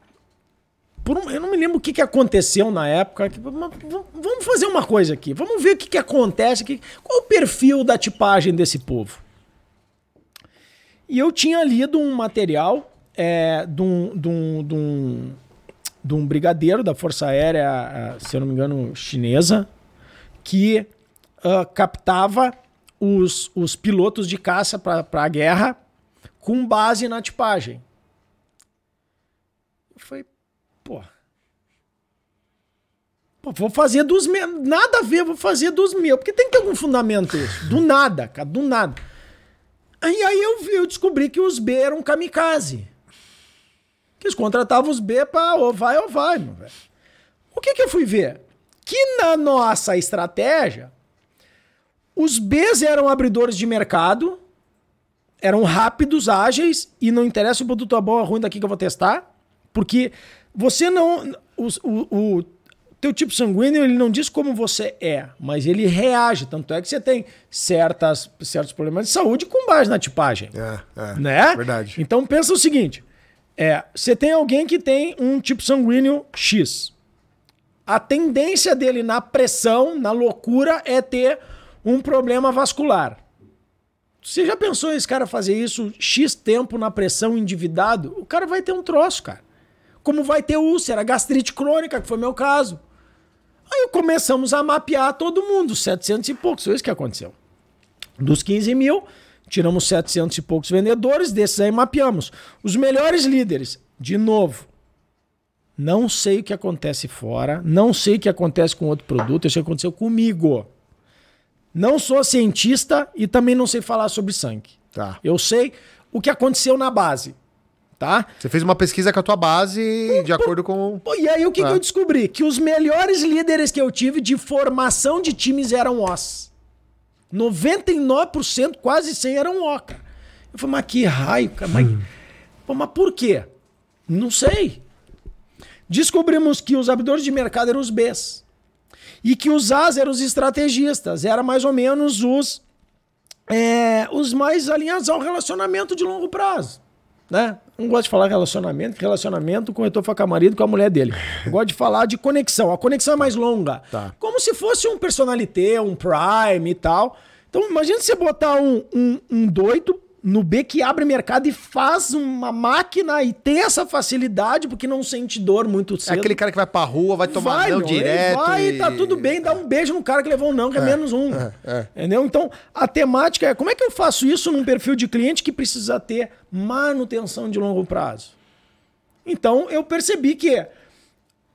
Um, eu não me lembro o que, que aconteceu na época. vamos fazer uma coisa aqui. Vamos ver o que, que acontece aqui. Qual o perfil da tipagem desse povo? E eu tinha lido um material é, de, um, de, um, de, um, de um brigadeiro da Força Aérea, se eu não me engano, chinesa, que uh, captava os, os pilotos de caça para a guerra com base na tipagem. Eu falei, pô. Pô, vou fazer dos meus. Nada a ver, vou fazer dos meus. Porque tem que ter algum fundamento isso. Do nada, cara, do nada. Aí, aí eu, eu descobri que os B eram kamikaze. Que eles contratavam os B pra ou vai ou vai, meu velho. O que, que eu fui ver? Que na nossa estratégia, os Bs eram abridores de mercado eram rápidos, ágeis, e não interessa se o produto é bom ou ruim daqui que eu vou testar, porque você não. O, o, o teu tipo sanguíneo ele não diz como você é, mas ele reage. Tanto é que você tem certas, certos problemas de saúde com base na tipagem. É, é. Né? Verdade. Então pensa o seguinte: é, você tem alguém que tem um tipo sanguíneo X. A tendência dele na pressão, na loucura, é ter um problema vascular. Você já pensou esse cara fazer isso X tempo na pressão endividado? O cara vai ter um troço, cara. Como vai ter úlcera, gastrite crônica, que foi meu caso. Aí começamos a mapear todo mundo, 700 e poucos, foi isso que aconteceu. Dos 15 mil, tiramos 700 e poucos vendedores, desses aí mapeamos. Os melhores líderes, de novo, não sei o que acontece fora, não sei o que acontece com outro produto, isso aconteceu comigo. Não sou cientista e também não sei falar sobre sangue. Tá. Eu sei o que aconteceu na base. Tá? Você fez uma pesquisa com a tua base de acordo com. E aí o que, que eu descobri? Que os melhores líderes que eu tive de formação de times eram os. 99%, quase 100 eram O, cara. Eu falei, mas que raio, cara. Mas, hum. Pô, mas por quê? Não sei. Descobrimos que os abridores de mercado eram os Bs. E que os As eram os estrategistas, era mais ou menos os, é, os mais alinhados ao relacionamento de longo prazo. Né? Não gosto de falar relacionamento, relacionamento, o corretor foi com a marido com a mulher dele. Eu gosto de falar de conexão. A conexão é mais longa. Tá. Como se fosse um personalité, um prime e tal. Então, imagina você botar um, um, um doido no B que abre mercado e faz uma máquina e tem essa facilidade porque não sente dor muito cedo. É aquele cara que vai pra rua, vai tomar vai, não direto. Vai, e... tá tudo bem, dá um beijo no cara que levou um não, que é, é menos um. É, é. Entendeu? Então, a temática é como é que eu faço isso num perfil de cliente que precisa ter manutenção de longo prazo? Então, eu percebi que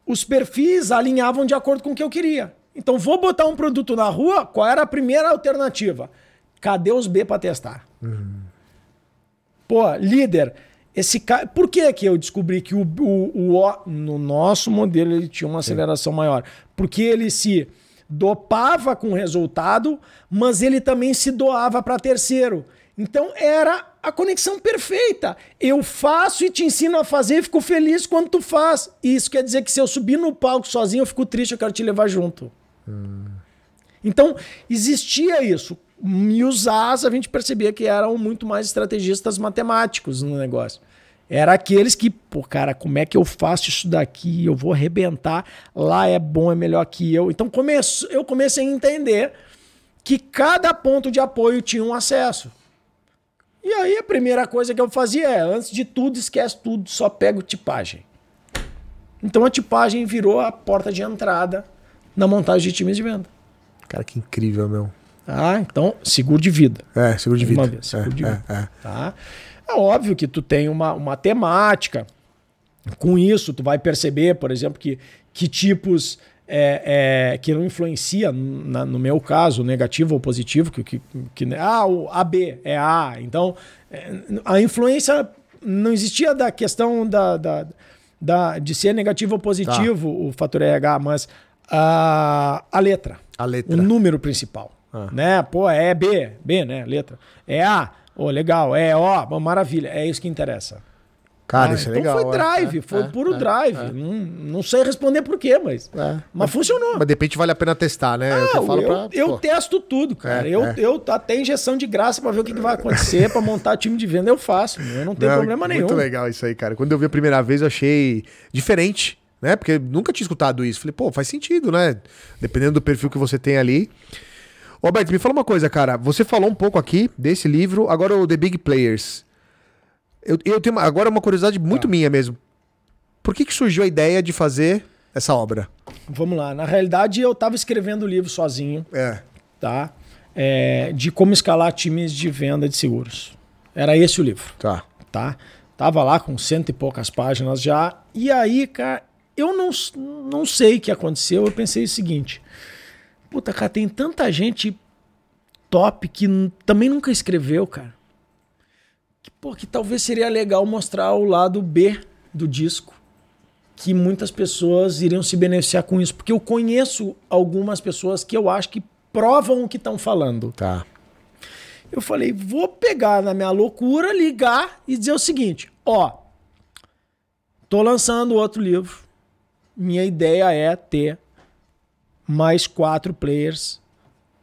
os perfis alinhavam de acordo com o que eu queria. Então, vou botar um produto na rua, qual era a primeira alternativa? Cadê os B para testar? Uhum. Pô, líder, esse cara. Por que, que eu descobri que o, o, o, no nosso modelo ele tinha uma aceleração maior? Porque ele se dopava com o resultado, mas ele também se doava para terceiro. Então era a conexão perfeita. Eu faço e te ensino a fazer e fico feliz quando tu faz. E isso quer dizer que se eu subir no palco sozinho, eu fico triste, eu quero te levar junto. Hum. Então, existia isso. E os As a gente percebia que eram muito mais estrategistas matemáticos no negócio. Era aqueles que, pô, cara, como é que eu faço isso daqui? Eu vou arrebentar. Lá é bom, é melhor que eu. Então começo, eu comecei a entender que cada ponto de apoio tinha um acesso. E aí a primeira coisa que eu fazia é, antes de tudo, esquece tudo, só pego tipagem. Então a tipagem virou a porta de entrada na montagem de times de venda. Cara, que incrível, meu. Ah, então, seguro de vida. É, seguro de vida. Vez, seguro é, de vida. É, é. Tá? é óbvio que tu tem uma, uma temática. Com isso, tu vai perceber, por exemplo, que, que tipos é, é, que não influencia, na, no meu caso, negativo ou positivo, que, que, que ah, o AB é A. Então, é, a influência não existia da questão da, da da, de ser negativo ou positivo tá. o fator RH, mas a, a letra. A letra. O número principal. Ah. Né? Pô, é B, B, né? Letra. É A, oh, legal. É O, maravilha. É isso que interessa. Cara, ah, isso é então legal. Foi é. drive, é, foi é, puro é, drive. É. Não, não sei responder por quê, mas, mas, mas, funcionou. Mas de repente vale a pena testar, né? Ah, eu, eu, pra, eu testo tudo, cara. eu, eu até injeção de graça para ver o que, que vai acontecer, para montar time de venda, eu faço. Eu não tenho não, problema nenhum. Muito legal isso aí, cara. Quando eu vi a primeira vez, eu achei diferente, né? Porque nunca tinha escutado isso. Falei, pô, faz sentido, né? Dependendo do perfil que você tem ali. Roberto, me fala uma coisa, cara. Você falou um pouco aqui desse livro, agora o The Big Players. Eu, eu tenho uma, agora uma curiosidade muito tá. minha mesmo. Por que, que surgiu a ideia de fazer essa obra? Vamos lá. Na realidade, eu estava escrevendo o livro sozinho. É. Tá? É, de como escalar times de venda de seguros. Era esse o livro. Tá. Tá? Tava lá com cento e poucas páginas já. E aí, cara, eu não, não sei o que aconteceu. Eu pensei o seguinte: puta, cara, tem tanta gente top que também nunca escreveu, cara que, pô, que talvez seria legal mostrar o lado B do disco. Que muitas pessoas iriam se beneficiar com isso. Porque eu conheço algumas pessoas que eu acho que provam o que estão falando. Tá. Eu falei, vou pegar na minha loucura, ligar e dizer o seguinte: ó, tô lançando outro livro. Minha ideia é ter mais quatro players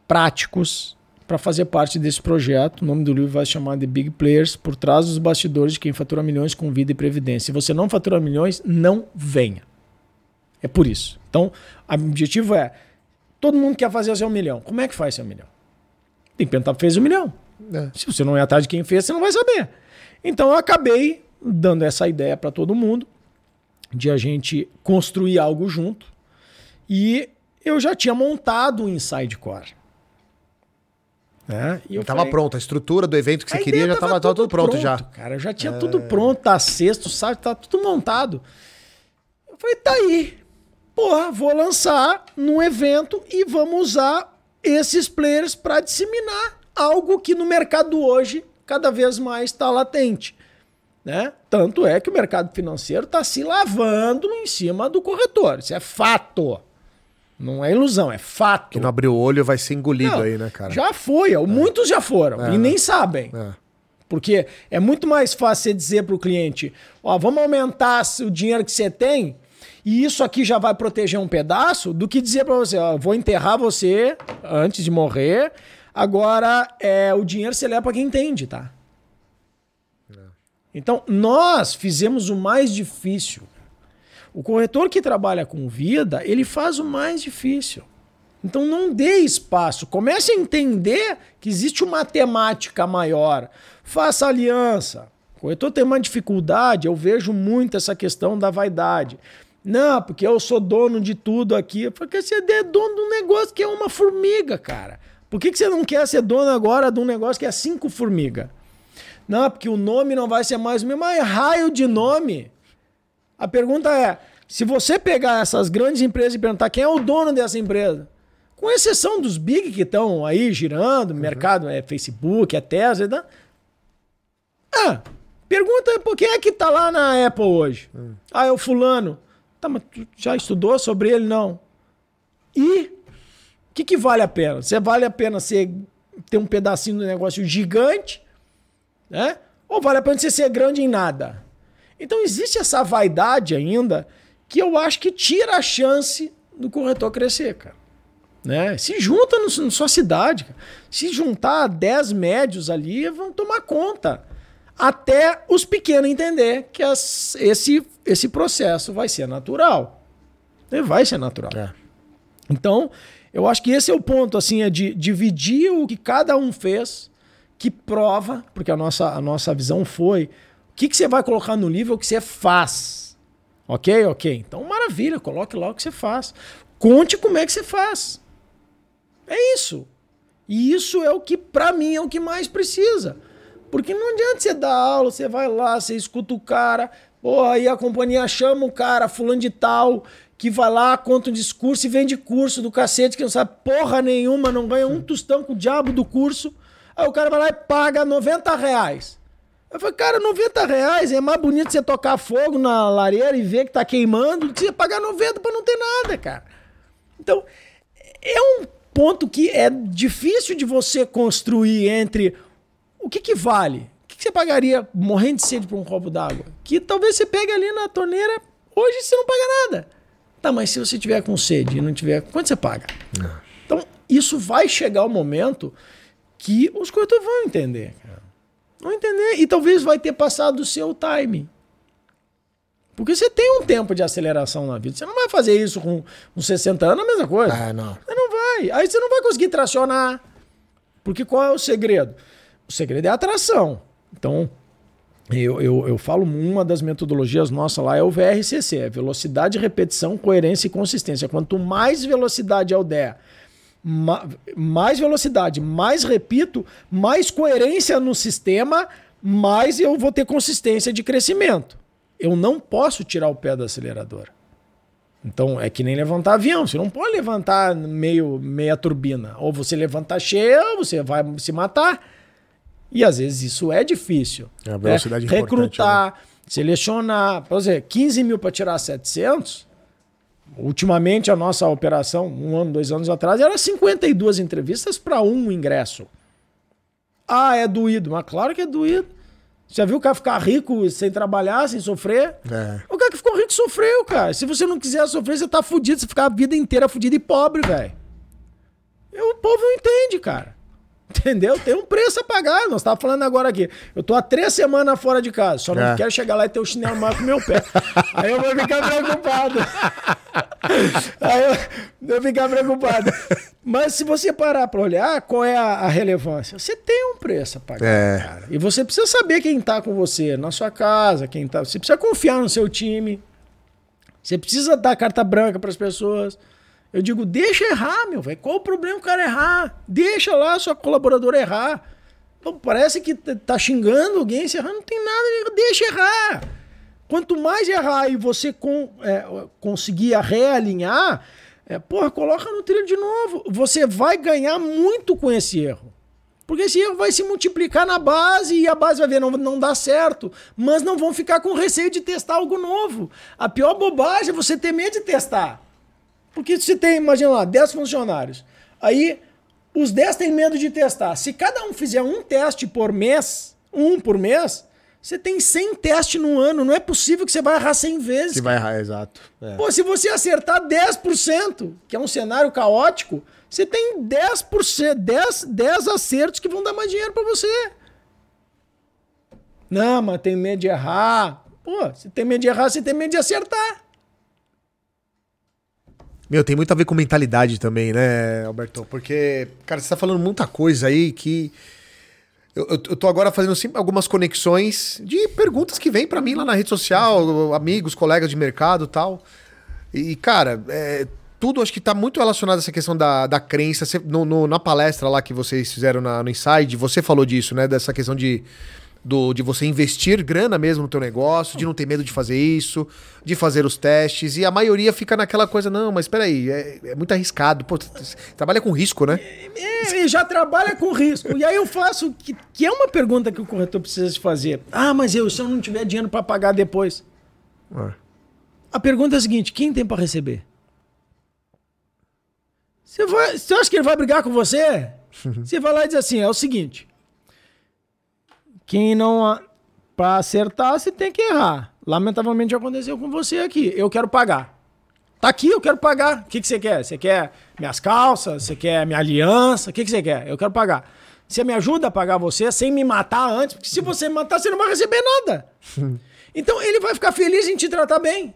práticos para fazer parte desse projeto. O nome do livro vai se chamar The Big Players, por trás dos bastidores de quem fatura milhões com vida e previdência. Se você não fatura milhões, não venha. É por isso. Então, o objetivo é: todo mundo quer fazer o seu milhão. Como é que faz seu milhão? Tem que perguntar fez o milhão. É. Se você não é atrás de quem fez, você não vai saber. Então, eu acabei dando essa ideia para todo mundo de a gente construir algo junto. E eu já tinha montado o Inside Core. É, e eu tava falei, pronto, a estrutura do evento que você queria já tava, tava tudo pronto, pronto, já. Cara, já tinha é... tudo pronto, tá sexto, sabe, tá tudo montado. Eu falei, tá aí. Porra, vou lançar num evento e vamos usar esses players para disseminar algo que no mercado hoje cada vez mais está latente. Né? Tanto é que o mercado financeiro está se lavando em cima do corretor. Isso é fato. Não é ilusão, é fato. Que não abriu o olho vai ser engolido não, aí, né, cara? Já foi, é. muitos já foram é, e nem sabem. É. Porque é muito mais fácil você dizer para o cliente: ó, vamos aumentar o dinheiro que você tem e isso aqui já vai proteger um pedaço, do que dizer para você: ó, vou enterrar você antes de morrer. Agora, é, o dinheiro você leva para quem entende, tá? É. Então, nós fizemos o mais difícil o corretor que trabalha com vida, ele faz o mais difícil. Então não dê espaço. Comece a entender que existe uma temática maior. Faça aliança. O corretor tem uma dificuldade, eu vejo muito essa questão da vaidade. Não, porque eu sou dono de tudo aqui. Porque você é dono de um negócio que é uma formiga, cara. Por que, que você não quer ser dono agora de um negócio que é cinco formigas? Não, porque o nome não vai ser mais o mesmo. Mas raio de nome. A pergunta é: se você pegar essas grandes empresas e perguntar quem é o dono dessa empresa, com exceção dos big que estão aí girando, uhum. mercado é Facebook, é Tesla, tá? ah, pergunta por quem é que tá lá na Apple hoje. Uhum. Ah, é o fulano. Tá, mas tu já estudou sobre ele? Não. E o que, que vale a pena? Você vale a pena ser, ter um pedacinho do negócio gigante, né? Ou vale a pena você ser grande em nada? Então existe essa vaidade ainda que eu acho que tira a chance do corretor crescer, cara. Né? Se junta no, na sua cidade. Cara. Se juntar 10 médios ali, vão tomar conta. Até os pequenos entender que as, esse, esse processo vai ser natural. Ele vai ser natural. É. Então, eu acho que esse é o ponto, assim, é de dividir o que cada um fez, que prova, porque a nossa, a nossa visão foi que, que você vai colocar no livro o que você faz. Ok? Ok. Então, maravilha, coloque lá o que você faz. Conte como é que você faz. É isso. E isso é o que, para mim, é o que mais precisa. Porque não adianta você dar aula, você vai lá, você escuta o cara, porra, aí a companhia chama o cara, fulano de tal, que vai lá, conta um discurso e vende curso do cacete, que não sabe porra nenhuma, não ganha um tostão com o diabo do curso. Aí o cara vai lá e paga 90 reais. Eu falei, cara, 90 reais é mais bonito você tocar fogo na lareira e ver que tá queimando do que você pagar 90 pra não ter nada, cara. Então, é um ponto que é difícil de você construir entre o que, que vale. O que, que você pagaria morrendo de sede por um copo d'água? Que talvez você pegue ali na torneira, hoje você não paga nada. Tá, mas se você tiver com sede e não tiver, quanto você paga? Não. Então, isso vai chegar o momento que os corretores vão entender. Não entender. E talvez vai ter passado o seu time. Porque você tem um tempo de aceleração na vida. Você não vai fazer isso com, com 60 anos, a mesma coisa. Ah, não. Você não vai. Aí você não vai conseguir tracionar. Porque qual é o segredo? O segredo é a atração. Então, eu, eu, eu falo, uma das metodologias nossa lá é o VRCC, é velocidade, repetição, coerência e consistência. Quanto mais velocidade eu der mais velocidade, mais repito, mais coerência no sistema, mais eu vou ter consistência de crescimento. Eu não posso tirar o pé do acelerador. Então é que nem levantar avião. Você não pode levantar meio meia turbina. Ou você levantar cheia, você vai se matar. E às vezes isso é difícil. É a velocidade é, Recrutar, né? selecionar. Por exemplo, 15 mil para tirar 700 Ultimamente, a nossa operação, um ano, dois anos atrás, era 52 entrevistas para um ingresso. Ah, é doído. Mas claro que é doído. Já viu o cara ficar rico sem trabalhar, sem sofrer? É. O cara que ficou rico sofreu, cara. Se você não quiser sofrer, você tá fudido. Você ficar a vida inteira fudido e pobre, velho. O povo não entende, cara. Entendeu? Tem um preço a pagar. Nós estávamos falando agora aqui. Eu tô há três semanas fora de casa. Só não é. quero chegar lá e ter o chinelo maior que o meu pé. Aí eu vou ficar preocupado. Aí eu, vou ficar preocupado. Mas se você parar para olhar, qual é a, a, relevância? Você tem um preço a pagar, é. cara. E você precisa saber quem tá com você na sua casa, quem tá. Você precisa confiar no seu time. Você precisa dar carta branca para as pessoas. Eu digo, deixa errar, meu velho. Qual o problema o cara errar? Deixa lá sua colaboradora errar. Então, parece que tá xingando alguém, se errar, não tem nada, deixa errar. Quanto mais errar e você com, é, conseguir realinhar, é, porra, coloca no trilho de novo. Você vai ganhar muito com esse erro. Porque esse erro vai se multiplicar na base e a base vai ver, não, não dá certo. Mas não vão ficar com receio de testar algo novo. A pior bobagem é você ter medo de testar. Porque se tem, imagina lá, 10 funcionários. Aí os 10 têm medo de testar. Se cada um fizer um teste por mês, um por mês, você tem 100 testes no ano. Não é possível que você vai errar 100 vezes. Você vai errar, exato. É. Pô, se você acertar 10%, que é um cenário caótico, você tem 10%, 10, 10 acertos que vão dar mais dinheiro para você. Não, mas tem medo de errar. Pô, se tem medo de errar, você tem medo de acertar. Meu, tem muito a ver com mentalidade também, né, Alberto? Porque, cara, você tá falando muita coisa aí que. Eu, eu, eu tô agora fazendo sempre algumas conexões de perguntas que vêm para mim lá na rede social, amigos, colegas de mercado tal. E, cara, é, tudo acho que tá muito relacionado a essa questão da, da crença. No, no, na palestra lá que vocês fizeram na, no Inside, você falou disso, né? Dessa questão de do, de você investir grana mesmo no teu negócio, de não ter medo de fazer isso, de fazer os testes, e a maioria fica naquela coisa, não, mas peraí, é, é muito arriscado. Pô, trabalha com risco, né? É, já trabalha com risco. E aí eu faço, que, que é uma pergunta que o corretor precisa se fazer. Ah, mas eu, se eu não tiver dinheiro para pagar depois? Ah. A pergunta é a seguinte, quem tem para receber? Você, vai, você acha que ele vai brigar com você? [LAUGHS] Você vai lá e diz assim, é o seguinte, quem não. Para acertar, você tem que errar. Lamentavelmente aconteceu com você aqui. Eu quero pagar. Tá aqui, eu quero pagar. O que, que você quer? Você quer minhas calças? Você quer minha aliança? O que, que você quer? Eu quero pagar. Você me ajuda a pagar você sem me matar antes? Porque se você me matar, você não vai receber nada. [LAUGHS] então ele vai ficar feliz em te tratar bem.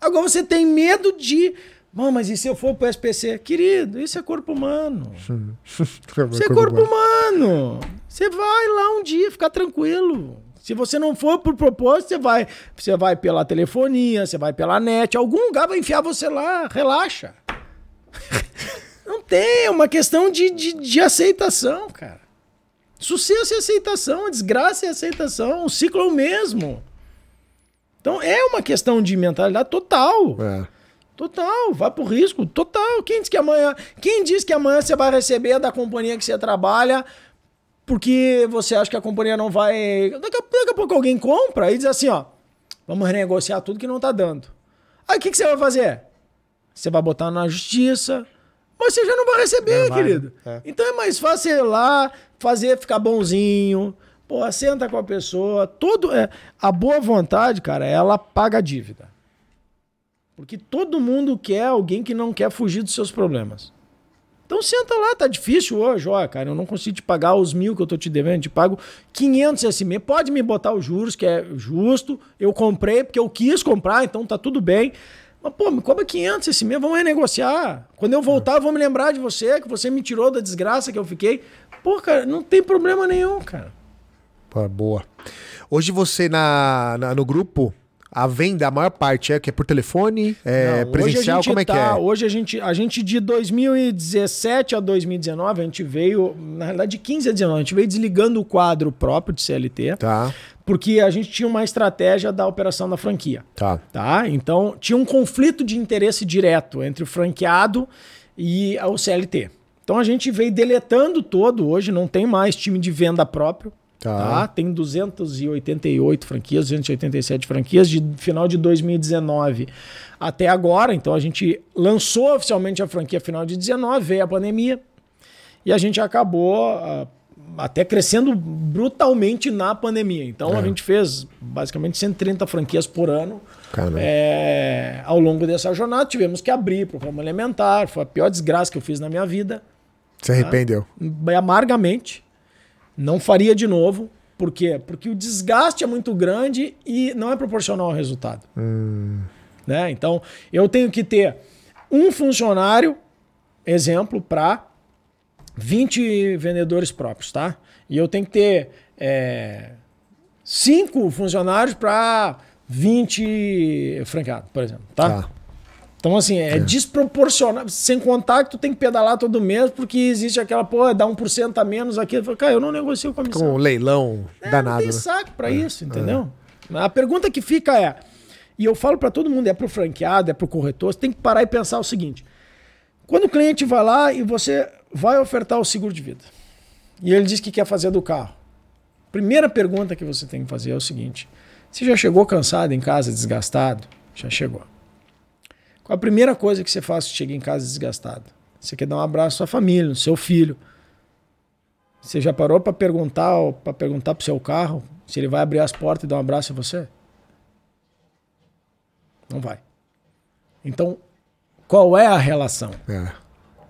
Agora você tem medo de Bom, mas e se eu for pro SPC? Querido, isso é corpo humano. [LAUGHS] isso é corpo humano. Você vai lá um dia, ficar tranquilo. Se você não for por propósito, você vai, você vai pela telefonia, você vai pela net, algum lugar vai enfiar você lá, relaxa. [LAUGHS] Não tem, é uma questão de, de, de aceitação, cara. Sucesso e aceitação, desgraça e aceitação, o ciclo é o mesmo. Então é uma questão de mentalidade total. É. Total, vai pro risco, total. Quem diz que amanhã, quem diz que amanhã você vai receber da companhia que você trabalha porque você acha que a companhia não vai. Daqui a, daqui a pouco alguém compra e diz assim: ó, vamos renegociar tudo que não tá dando. Aí o que, que você vai fazer? Você vai botar na justiça, mas você já não vai receber, Não vai, querido. é. Então é mais fácil ir lá, fazer, ficar bonzinho. Pô, senta com a pessoa. Todo, é, a boa vontade, cara, ela paga a dívida. Porque todo mundo quer alguém que não quer fugir dos seus problemas. Então senta lá, tá difícil hoje, ó, cara, eu não consigo te pagar os mil que eu tô te devendo, te pago 500 esse mês, pode me botar os juros, que é justo, eu comprei porque eu quis comprar, então tá tudo bem. Mas, pô, me cobra 500 esse mês, vamos renegociar. Quando eu voltar, eu vou me lembrar de você, que você me tirou da desgraça que eu fiquei. Pô, cara, não tem problema nenhum, cara. Pô, boa. Hoje você na, na- no grupo, a venda, a maior parte é que é por telefone, é Não, presencial, como é que tá- é? Hoje a gente, a gente de 2017 a 2019, a gente veio, na realidade de 15 a 19, a gente veio desligando o quadro próprio de CLT, Tá, porque a gente tinha uma estratégia da operação da franquia. tá. Tá? Então tinha um conflito de interesse direto entre o franqueado e o CLT. Então a gente veio deletando todo, hoje não tem mais time de venda próprio. Tá. Tá. Tem 288 franquias, 287 franquias de final de 2019 até agora. Então a gente lançou oficialmente a franquia final de 19, veio a pandemia e a gente acabou ah, até crescendo brutalmente na pandemia. Então a É. gente fez basicamente 130 franquias por ano. É, ao longo dessa jornada tivemos que abrir para o ramo alimentar. Foi a pior desgraça que eu fiz na minha vida Se arrependeu. amargamente. Não faria de novo. Por quê? Porque o desgaste é muito grande e não é proporcional ao resultado. Né? Então, eu tenho que ter um funcionário, exemplo, para 20 vendedores próprios, tá? E eu tenho que ter é, cinco funcionários para 20 franqueados, por exemplo, tá? Tá. Então, assim, é, desproporcional. Sem contar que tu tem que pedalar todo mês, porque existe aquela, pô, dá 1% a menos aqui. Cara, eu não negocio com a Com missão. um leilão É, danado, não tem né? saco pra isso, entendeu? A pergunta que fica é, e eu falo pra todo mundo, é pro franqueado, é pro corretor, você tem que parar e pensar o seguinte. Quando o cliente vai lá e você vai ofertar o seguro de vida, e ele diz que quer fazer do carro, primeira pergunta que você tem que fazer é o seguinte, você já chegou cansado em casa, desgastado? Já chegou. Qual a primeira coisa que você faz se chega em casa desgastado? Você quer dar um abraço à sua família, no seu filho. Você já parou para perguntar para perguntar pro seu carro se ele vai abrir as portas e dar um abraço a você? Não vai. Então, qual é a relação? É.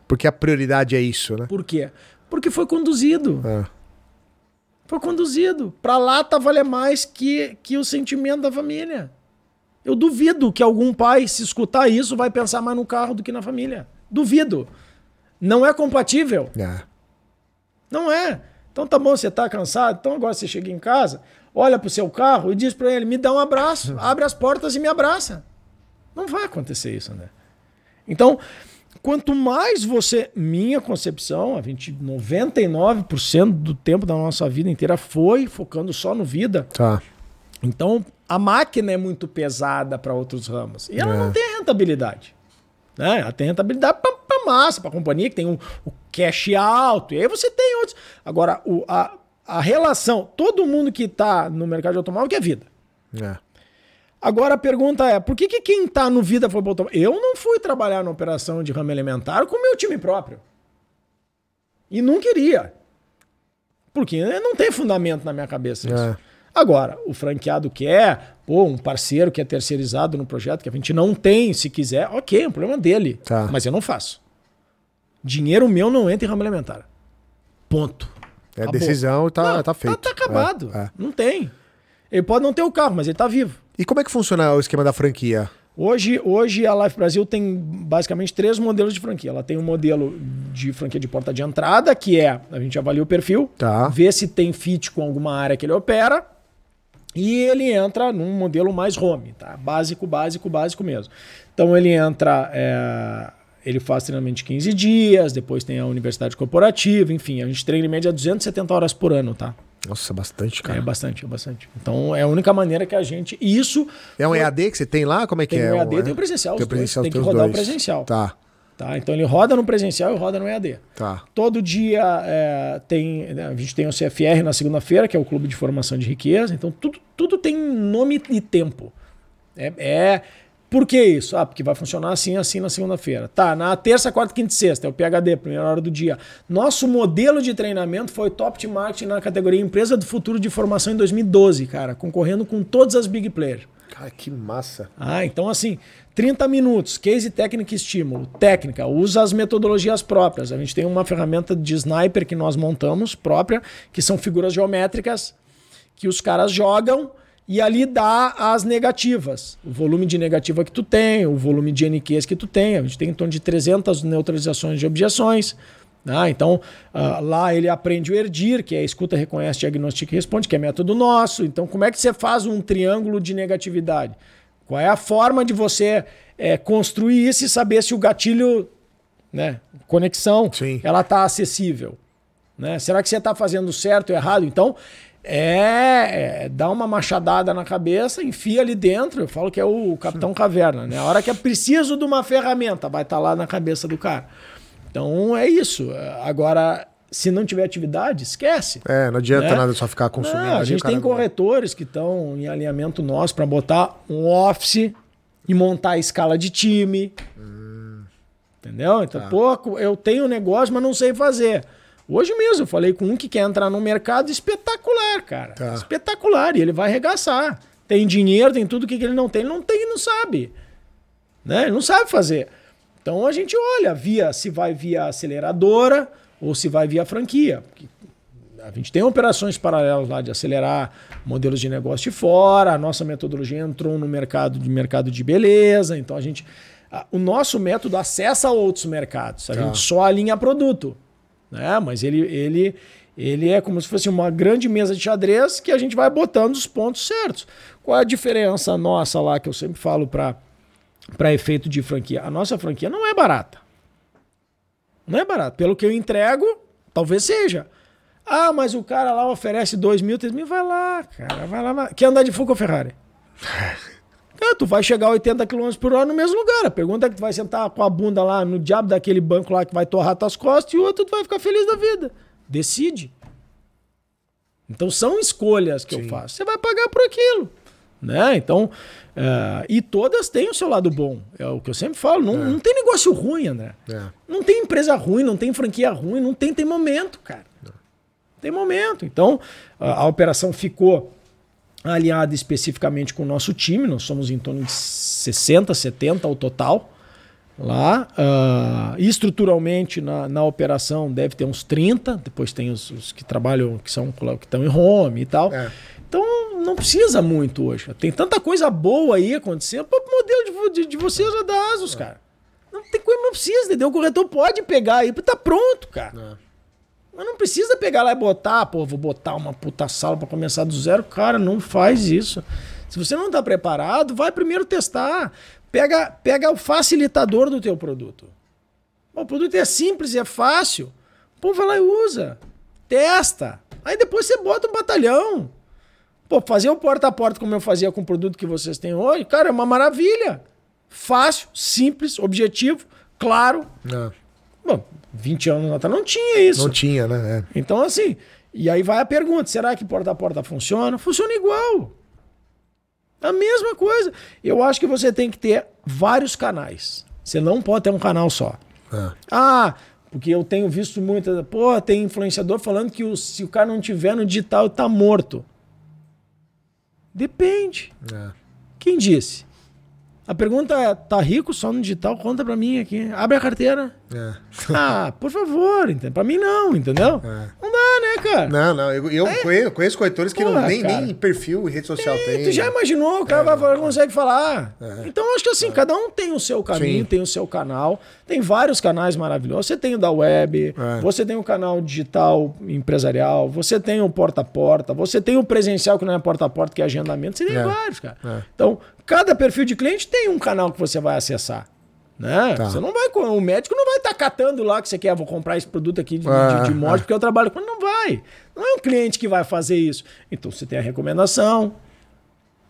Porque a prioridade é isso, né? Por quê? Porque foi conduzido. É. Foi conduzido. Pra lá tá valer mais que, que o sentimento da família. Eu duvido que algum pai, se escutar isso, vai pensar mais no carro do que na família. Duvido. Não é compatível. É. Não é. Então tá bom, você tá cansado, então agora você chega em casa, olha pro seu carro e diz para ele, me dá um abraço, [LAUGHS] abre as portas e me abraça. Não vai acontecer isso, né? Então, quanto mais você, minha concepção, a gente 99% do tempo da nossa vida inteira foi focando só no vida. Tá. Então, a máquina é muito pesada para outros ramos. E ela É. não tem rentabilidade. Né? Ela tem rentabilidade para massa, para companhia que tem um, o cash alto. E aí você tem outros. Agora, o, a, a relação, todo mundo que está no mercado de automóvel quer vida. É. Agora a pergunta é, por que, que quem está no vida foi para automóvel? Eu não fui trabalhar na operação de ramo elementar com o meu time próprio. E não queria. Porque não tem fundamento na minha cabeça isso. É. Agora, o franqueado quer, pô, um parceiro que é terceirizado no projeto, que a gente não tem, se quiser, ok, é um problema dele. Tá. Mas eu não faço. Dinheiro meu não entra em ramo elementar. Ponto. É Acabou. decisão tá, Não, tá feito. Tá, acabado. É, é. Não tem. Ele pode não ter o carro, mas ele tá vivo. E como é que funciona o esquema da franquia? Hoje, hoje a Life Brasil tem basicamente três modelos de franquia. Ela tem um modelo de franquia de porta de entrada, que é a gente avalia o perfil, Tá. vê se tem fit com alguma área que ele opera, e ele entra num modelo mais home, tá? Básico, básico, básico mesmo. Então ele entra, é, ele faz treinamento de 15 dias, depois tem a universidade corporativa, enfim, a gente treina em média 270 horas por ano, tá? Nossa, bastante, É cara. bastante, é bastante. Então é a única maneira que a gente. Isso É um foi- EAD que você tem lá? Como é que tem é? o EAD Um- e tem o presencial. Tem o presencial, tem que rodar o dois. presencial. Tá. Tá? Então ele roda no presencial e roda no EAD. Tá. Todo dia é, tem. A gente tem o CFR na segunda-feira, que é o Clube de Formação de Riqueza. Então tudo, tudo tem nome e tempo. É, é, por que isso? Ah, porque vai funcionar assim assim na segunda-feira. Tá, na terça, quarta, quinta e sexta, é o PHD, primeira hora do dia. Nosso modelo de treinamento foi top de marketing na categoria Empresa do Futuro de Formação em 2012, cara, concorrendo com todas as big players. Cara, que massa. Ah, então assim, 30 minutos, case técnica e estímulo. Técnica, usa as metodologias próprias. A gente tem uma ferramenta de sniper que nós montamos própria, que são figuras geométricas que os caras jogam e ali dá as negativas. O volume de negativa que tu tem, o volume de NQs que tu tem. A gente tem em torno de 300 neutralizações de objeções. Ah, então, uh, lá ele aprende o ERDIR, que é escuta, reconhece, diagnostica e responde, que é método nosso. Então, como é que você faz um triângulo de negatividade? Qual é a forma de você é, construir isso e saber se o gatilho, né, conexão, Sim. ela está acessível? Né? Será que você está fazendo certo ou errado? Então, é, é dá uma machadada na cabeça, enfia ali dentro. Eu falo que é o Capitão Caverna, né? A hora que é preciso de uma ferramenta, vai estar tá lá na cabeça do cara. Então é isso. Agora, se não tiver atividade, esquece. É, não adianta né? nada só ficar consumindo. Não, a gente tem corretores que estão em alinhamento nosso para botar um office e montar a escala de time. Hum. Entendeu? Então, tá. pô, eu tenho negócio, mas não sei fazer. Hoje mesmo eu falei com um que quer entrar no mercado espetacular, cara. Tá. Espetacular. E ele vai arregaçar. Tem dinheiro, tem tudo que ele não tem. Ele não tem e não sabe. Né? Ele não sabe fazer. Então a gente olha via se vai via aceleradora ou se vai via franquia. A gente tem operações paralelas lá de acelerar modelos de negócio de fora. A nossa metodologia entrou no mercado de mercado de beleza. Então a gente. A, o nosso método acessa outros mercados. A tá. gente só alinha produto. Né? Mas ele, ele, ele é como se fosse uma grande mesa de xadrez que a gente vai botando os pontos certos. Qual é a diferença nossa lá que eu sempre falo para para efeito de franquia? A nossa franquia não é barata. Não é barata. Pelo que eu entrego, talvez seja. Ah, mas o cara lá oferece 2 mil, 3 mil. Vai lá, cara. Vai lá. Vai. Quer andar de Foucault Ferrari? [LAUGHS] É, tu vai chegar a 80 km por hora no mesmo lugar. A pergunta é que tu vai sentar com a bunda lá no diabo daquele banco lá que vai torrar tuas costas e o outro tu vai ficar feliz da vida. Decide. Então são escolhas que Sim. eu faço. Você vai pagar por aquilo. Né? Então, uh, e todas têm o seu lado bom. É o que eu sempre falo. Não, é. não tem negócio ruim, André. É. Não tem empresa ruim, não tem franquia ruim, não tem, tem momento, cara. Não. Tem momento. Então, a, a operação ficou alinhada especificamente com o nosso time, nós somos em torno de 60, 70 ao total lá. Uh, estruturalmente na, na operação deve ter uns 30, depois tem os, os que trabalham, que são que estão em home e tal. É. Então não precisa muito hoje. Tem tanta coisa boa aí acontecendo. O modelo de, de, de vocês é da Asus, é. cara. Não tem coisa, não precisa, entendeu? O corretor pode pegar aí, tá pronto, cara. É. Mas não precisa pegar lá e botar, pô, vou botar uma puta sala para começar do zero. Cara, não faz isso. Se você não está preparado, vai primeiro testar. Pega, pega o facilitador do teu produto. o produto é simples é fácil. Pô, vai lá e usa. Testa. Aí depois você bota um batalhão. Pô, fazer o porta a porta como eu fazia com o produto que vocês têm hoje, cara, é uma maravilha. Fácil, simples, objetivo, claro. Não. Bom, 20 anos atrás não tinha isso. Não tinha, né? É. Então, assim, e aí vai a pergunta: será que porta a porta funciona? Funciona igual. A mesma coisa. Eu acho que você tem que ter vários canais. Você não pode ter um canal só. É. Ah, porque eu tenho visto muita. Pô, tem influenciador falando que o, se o cara não tiver no digital, tá morto. Depende. É. Quem disse? A pergunta é: tá rico só no digital? Conta pra mim aqui. Abre a carteira. É. Ah, por favor. Pra mim não, entendeu? É. Não dá, né, cara? Não, não. Eu, eu é. conheço, conheço corretores que Porra, não, nem, nem perfil e rede social é, tem. Tu já imaginou? O cara é, vai, consegue falar. É. Então, acho que assim, cada um tem o seu caminho, Sim. tem o seu canal. Tem vários canais maravilhosos. Você tem o da web, você tem o canal digital empresarial, você tem o porta a porta, você tem o presencial que não é porta a porta, que é agendamento. Você tem vários, cara. Então, cada perfil de cliente tem um canal que você vai acessar. Né? Tá. Você não vai, o médico não vai estar tá catando lá que você quer, vou comprar esse produto aqui de, ah, de, de morte, ah. porque eu trabalho com. Não vai. Não é um cliente que vai fazer isso. Então você tem a recomendação.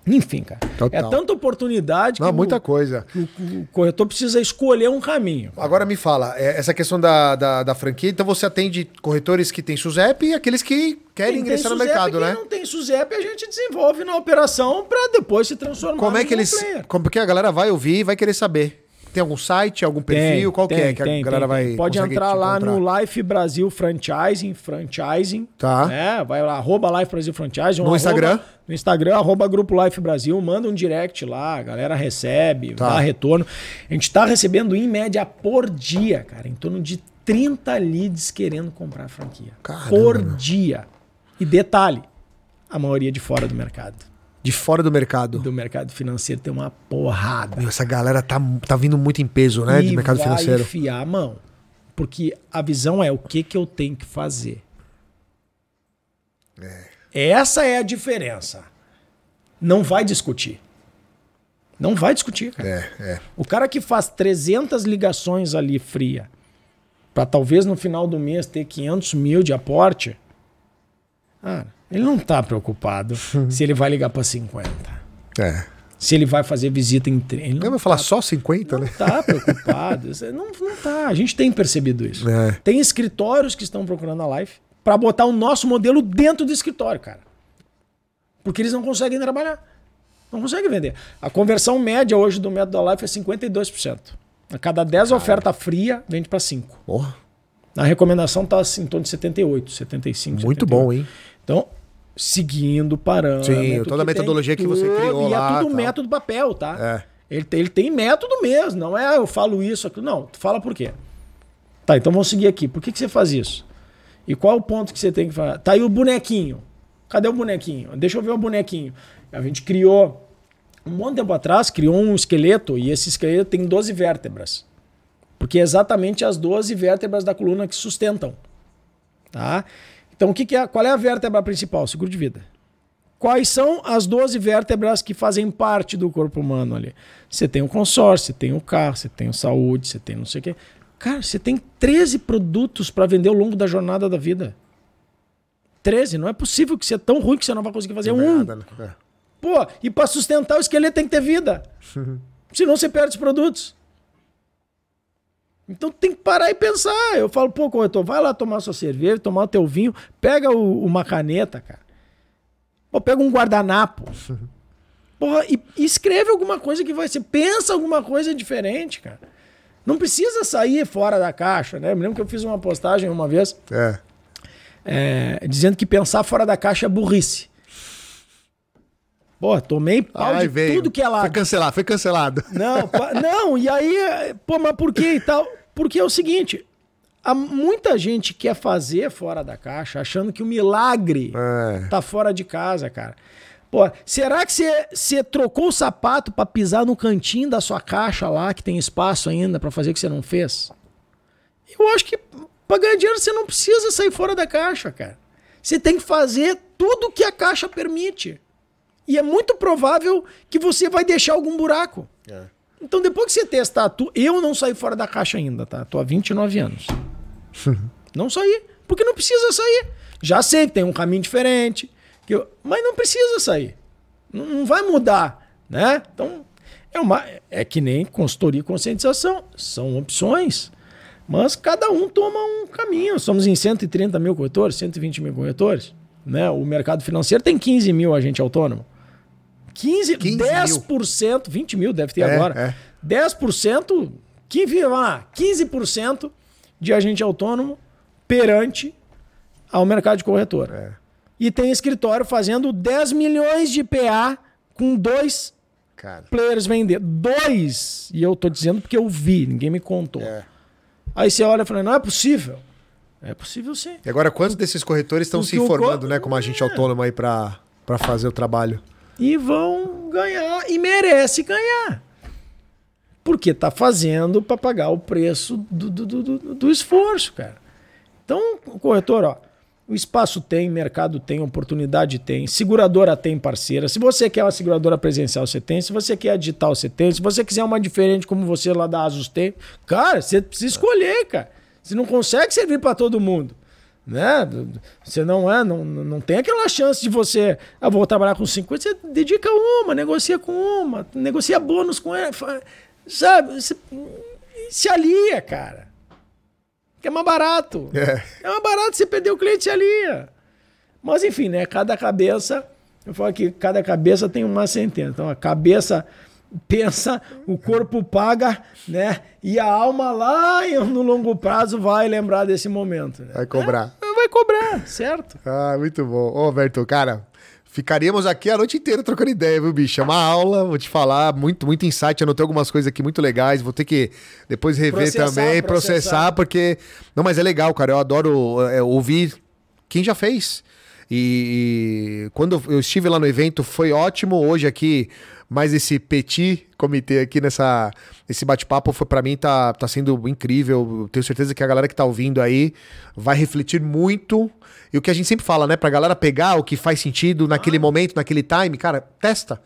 Enfim, cara. Total. É tanta oportunidade Não, que muita o, coisa. o- o corretor precisa escolher um caminho. Agora me fala, é, essa questão da, da, da franquia, então você atende corretores que têm SUSEP e aqueles que querem Quem ingressar no mercado, quem né? não tem SUSEP, a gente desenvolve na operação para depois se transformar Como é que eles. player. Como, porque a galera vai ouvir e vai querer saber. Tem algum site, algum perfil? qual que é que a galera vai. Pode entrar lá no Life Brasil Franchising, franchising. Tá. Né? Vai lá, arroba Life Brasil Franchising. No Instagram? arroba- no Instagram, arroba Grupo Life Brasil. Manda um direct lá, a galera recebe, Tá. dá retorno. A gente tá recebendo em média por dia, cara, em torno de 30 leads querendo comprar a franquia. Caramba, por dia. E detalhe, a maioria de fora do mercado. De fora do mercado. Do mercado financeiro tem uma porrada. Meu, essa galera tá, tá vindo muito em peso, né? E mercado vai financeiro. enfiar a mão. Porque a visão é o que, que eu tenho que fazer. Essa é a diferença. Não vai discutir. Não vai discutir, cara. É, é. O cara que faz 300 ligações ali fria, para talvez no final do mês ter 500 mil de aporte, cara, ele não tá preocupado [LAUGHS] se ele vai ligar para 50. É. Se ele vai fazer visita em tre- ele Não não vai falar só 50, não né? tá preocupado. Isso é- Não, não tá. A gente tem percebido isso. É. Tem escritórios que estão procurando a Life para botar o nosso modelo dentro do escritório, cara. Porque eles não conseguem trabalhar. Não conseguem vender. A conversão média hoje do método da Life é 52%. A cada 10 oferta fria, vende para 5. Porra, A recomendação está em torno de 78, 75. muito 78. bom, hein? Então, seguindo o parâmetro. Sim, toda a metodologia que você criou E lá, é tudo tal. método papel, tá? É. Ele, tem, ele tem método mesmo, não é ah, eu falo isso, aquilo. Não, tu fala por quê. Tá, então vamos seguir aqui. Por que, que você faz isso? E qual é o ponto que você tem que fazer? Tá aí o bonequinho. Cadê o bonequinho? Deixa eu ver o bonequinho. A gente criou, um monte de tempo atrás, criou um esqueleto e esse esqueleto tem 12 vértebras. Porque é exatamente as 12 vértebras da coluna que sustentam. Tá? Então, o que, que é, qual é a vértebra principal? Seguro de vida. Quais são as 12 vértebras que fazem parte do corpo humano ali? Você tem o consórcio, você tem o carro, você tem o saúde, você tem não sei o quê. Cara, você tem 13 produtos para vender ao longo da jornada da vida. 13, não é possível que você é tão ruim que você não vai conseguir fazer é um. nada, né? É. Pô, e para sustentar o esqueleto tem que ter vida. [LAUGHS] Senão você perde os produtos. Então tem que parar e pensar. Eu falo, pô, corretor, vai lá tomar sua cerveja, tomar o teu vinho, pega o- uma caneta, cara. Ou pega um guardanapo. [LAUGHS] Porra, e, e escreve alguma coisa que vai ser. Pensa alguma coisa diferente, cara. Não precisa sair fora da caixa, né? Eu me lembro que eu fiz uma postagem uma vez É. é, dizendo que pensar fora da caixa é burrice. Pô, tomei pau Ai, de veio. tudo que é Foi lado. cancelado, foi cancelado. [LAUGHS] Não, não, e aí, pô, mas por que e tal? Porque é o seguinte, há muita gente quer fazer fora da caixa achando que o milagre É. tá fora de casa, cara. Pô, será que você- trocou o sapato pra pisar no cantinho da sua caixa lá, que tem espaço ainda pra fazer o que você não fez? Eu acho que pra ganhar dinheiro você não precisa sair fora da caixa, cara. Você tem que fazer tudo que a caixa permite. E é muito provável que você vai deixar algum buraco. É. Então, depois que você testar, tu, eu não saí fora da caixa ainda, tá? Tô há 29 anos. [LAUGHS] não saí, porque não precisa sair. Já sei que tem um caminho diferente, que eu- mas não precisa sair. Não, não vai mudar, né? Então, é, uma, é que nem consultoria e conscientização. São opções, mas cada um toma um caminho. Somos em 130 mil corretores, 120 mil corretores. Né? O mercado financeiro tem 15 mil agente autônomo. 15, 15 mil. 10%, 20 mil deve ter É, agora. é. 10%, 15, vamos lá, 15% de agente autônomo perante ao mercado de corretor. É. E tem escritório fazendo 10 milhões de PA com dois Cara. players vendendo. Dois! E eu tô dizendo porque eu vi, ninguém me contou. É. Aí você olha e fala, não é possível. É possível sim. E agora, quantos desses corretores estão se Porque o formando, co- né, como agente É. autônomo aí pra fazer o trabalho? E vão ganhar e merece ganhar. Porque tá fazendo para pagar o preço do, do, do, do- esforço, cara. Então, corretor, ó, o espaço tem, mercado tem, oportunidade tem, seguradora tem parceira. Se você quer uma seguradora presencial, você tem. Se você quer a digital, você tem. Se você quiser uma diferente como você lá da Asus tem, cara, você precisa escolher, cara. Você não consegue servir para todo mundo. Né? Você não é, não, não tem aquela chance de você, ah, vou trabalhar com 50, você dedica uma, negocia com uma, negocia bônus com ela, sabe? Você, se alia, cara. Que é mais barato. É. é mais barato você perder o cliente se alia. Mas enfim, né? Cada cabeça, eu falo que cada cabeça tem uma sentença. Então a cabeça pensa, o corpo paga, né? E a alma lá no longo prazo vai lembrar desse momento. Né? Vai cobrar. É, vai cobrar, certo? Ah, muito bom. Ô, Berto, cara, ficaríamos aqui a noite inteira trocando ideia, viu, bicho? É uma aula, vou te falar, muito, muito insight. Anotei algumas coisas aqui muito legais. Vou ter que depois rever processar, também, processar. processar, porque. Não, mas é legal, cara. Eu adoro é, ouvir quem já fez. E, e quando eu estive lá no evento, foi ótimo. Hoje aqui mas esse petit comitê aqui nessa esse bate-papo foi para mim tá, tá sendo incrível. Tenho certeza que a galera que tá ouvindo aí vai refletir muito. E o que a gente sempre fala, né, pra galera pegar o que faz sentido naquele ah. momento, naquele time, cara, testa.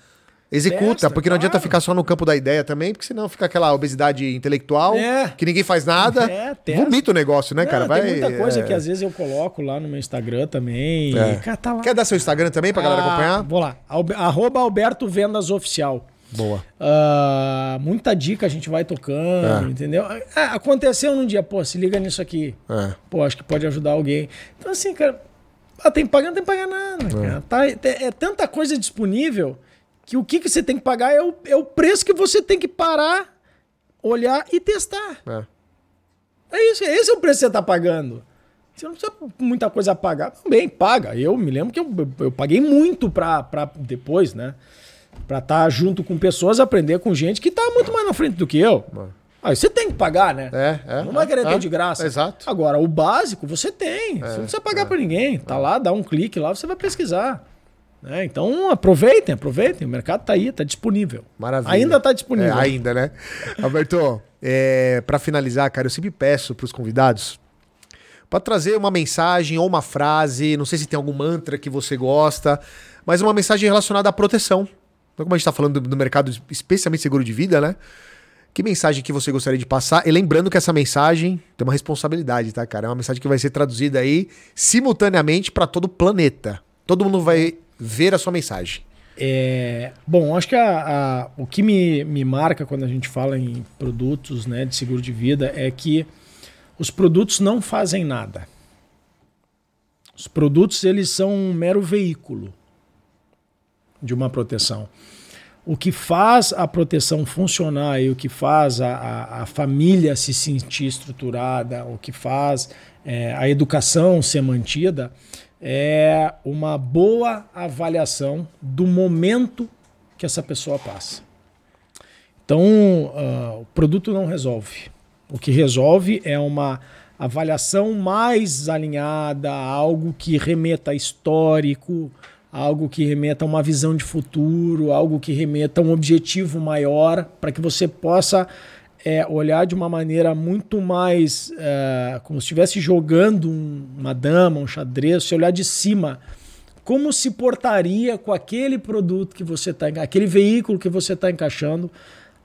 Executa, Testa, porque não claro. adianta ficar só no campo da ideia também, porque senão fica aquela obesidade intelectual, é. que ninguém faz nada. [LAUGHS] É, Vomita o negócio, né, não, cara? Vai, tem muita coisa é... que às vezes eu coloco lá no meu Instagram também. É. Cara, tá Quer dar seu Instagram também pra galera ah, acompanhar? Vou lá. Arroba Alberto Vendas Oficial. Boa. Uh, muita dica a gente vai tocando, é. entendeu? É, aconteceu num dia, pô, se liga nisso aqui. É. Pô, acho que pode ajudar alguém. Então, assim, cara, ah, tem que pagar, não tem que pagar nada. É. Tá, é, é tanta coisa disponível que o que, que você tem que pagar é o, é o preço que você tem que parar, olhar e testar. É. É isso, esse é o preço que você está pagando. Você não precisa muita coisa a pagar. Também paga. Eu me lembro que eu, eu paguei muito para depois, né? Para estar tá junto com pessoas, aprender com gente que está muito mais na frente do que eu. Aí você tem que pagar, né? É, é. Não vai querer é, ter de graça. Exato. Agora, o básico você tem. É, você não precisa pagar é, para ninguém. Tá lá, dá um clique lá, você vai pesquisar. Né? Então aproveitem, aproveitem. O mercado está aí, está disponível. Maravilha. Ainda está disponível. É, ainda, né? Alberto, é, para finalizar, cara, eu sempre peço para os convidados para trazer uma mensagem ou uma frase, não sei se tem algum mantra que você gosta, mas uma mensagem relacionada à proteção. Então, como a gente está falando do, do mercado especialmente seguro de vida, né? Que mensagem que você gostaria de passar? E lembrando que essa mensagem tem uma responsabilidade, tá, cara? É uma mensagem que vai ser traduzida aí simultaneamente para todo o planeta. Todo mundo vai ver a sua mensagem? É, bom, acho que a, a, o que me, me marca quando a gente fala em produtos né, de seguro de vida é que os produtos não fazem nada. Os produtos eles são um mero veículo de uma proteção. O que faz a proteção funcionar e o que faz a, a, a família se sentir estruturada, o que faz é, a educação ser mantida, é uma boa avaliação do momento que essa pessoa passa. Então, uh, o produto não resolve. O que resolve é uma avaliação mais alinhada, algo que remeta a histórico, algo que remeta a uma visão de futuro, algo que remeta a um objetivo maior, para que você possa é olhar de uma maneira muito mais é, como se estivesse jogando um, uma dama, um xadrez, você olhar de cima como se portaria com aquele produto que você está, aquele veículo que você está encaixando,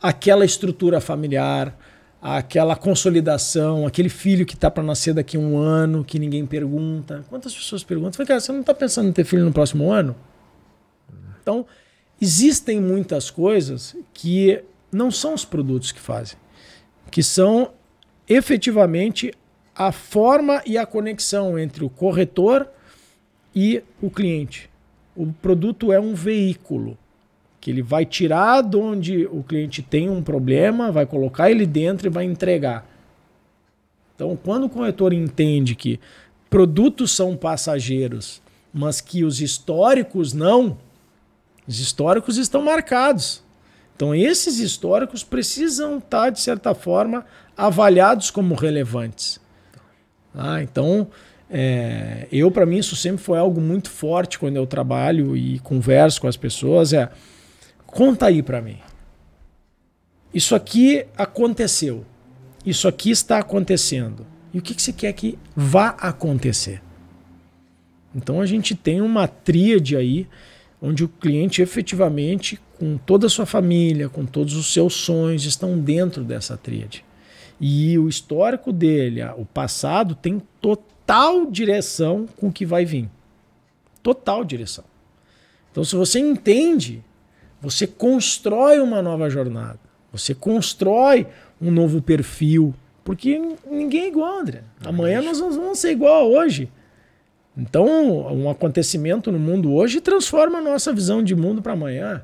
aquela estrutura familiar, aquela consolidação, aquele filho que está para nascer daqui a um ano, que ninguém pergunta. Quantas pessoas perguntam? Cara, você não está pensando em ter filho no próximo ano? Então, existem muitas coisas que não são os produtos que fazem que são efetivamente a forma e a conexão entre o corretor e o cliente. O produto é um veículo que ele vai tirar de onde o cliente tem um problema, vai colocar ele dentro e vai entregar. Então, quando o corretor entende que produtos são passageiros, mas que os históricos não, os históricos estão marcados. Então, esses históricos precisam estar, de certa forma, avaliados como relevantes. Ah, então, é, eu, para mim, isso sempre foi algo muito forte quando eu trabalho e converso com as pessoas. É, conta aí para mim. Isso aqui aconteceu. Isso aqui está acontecendo. E o que, que você quer que vá acontecer? Então, a gente tem uma tríade aí onde o cliente efetivamente, com toda a sua família, com todos os seus sonhos, estão dentro dessa tríade. E o histórico dele, o passado, tem total direção com o que vai vir. Total direção. Então, se você entende, você constrói uma nova jornada. Você constrói um novo perfil. Porque ninguém é igual, André. Amanhã nós vamos ser igual a hoje. Então, um acontecimento no mundo hoje transforma a nossa visão de mundo para amanhã.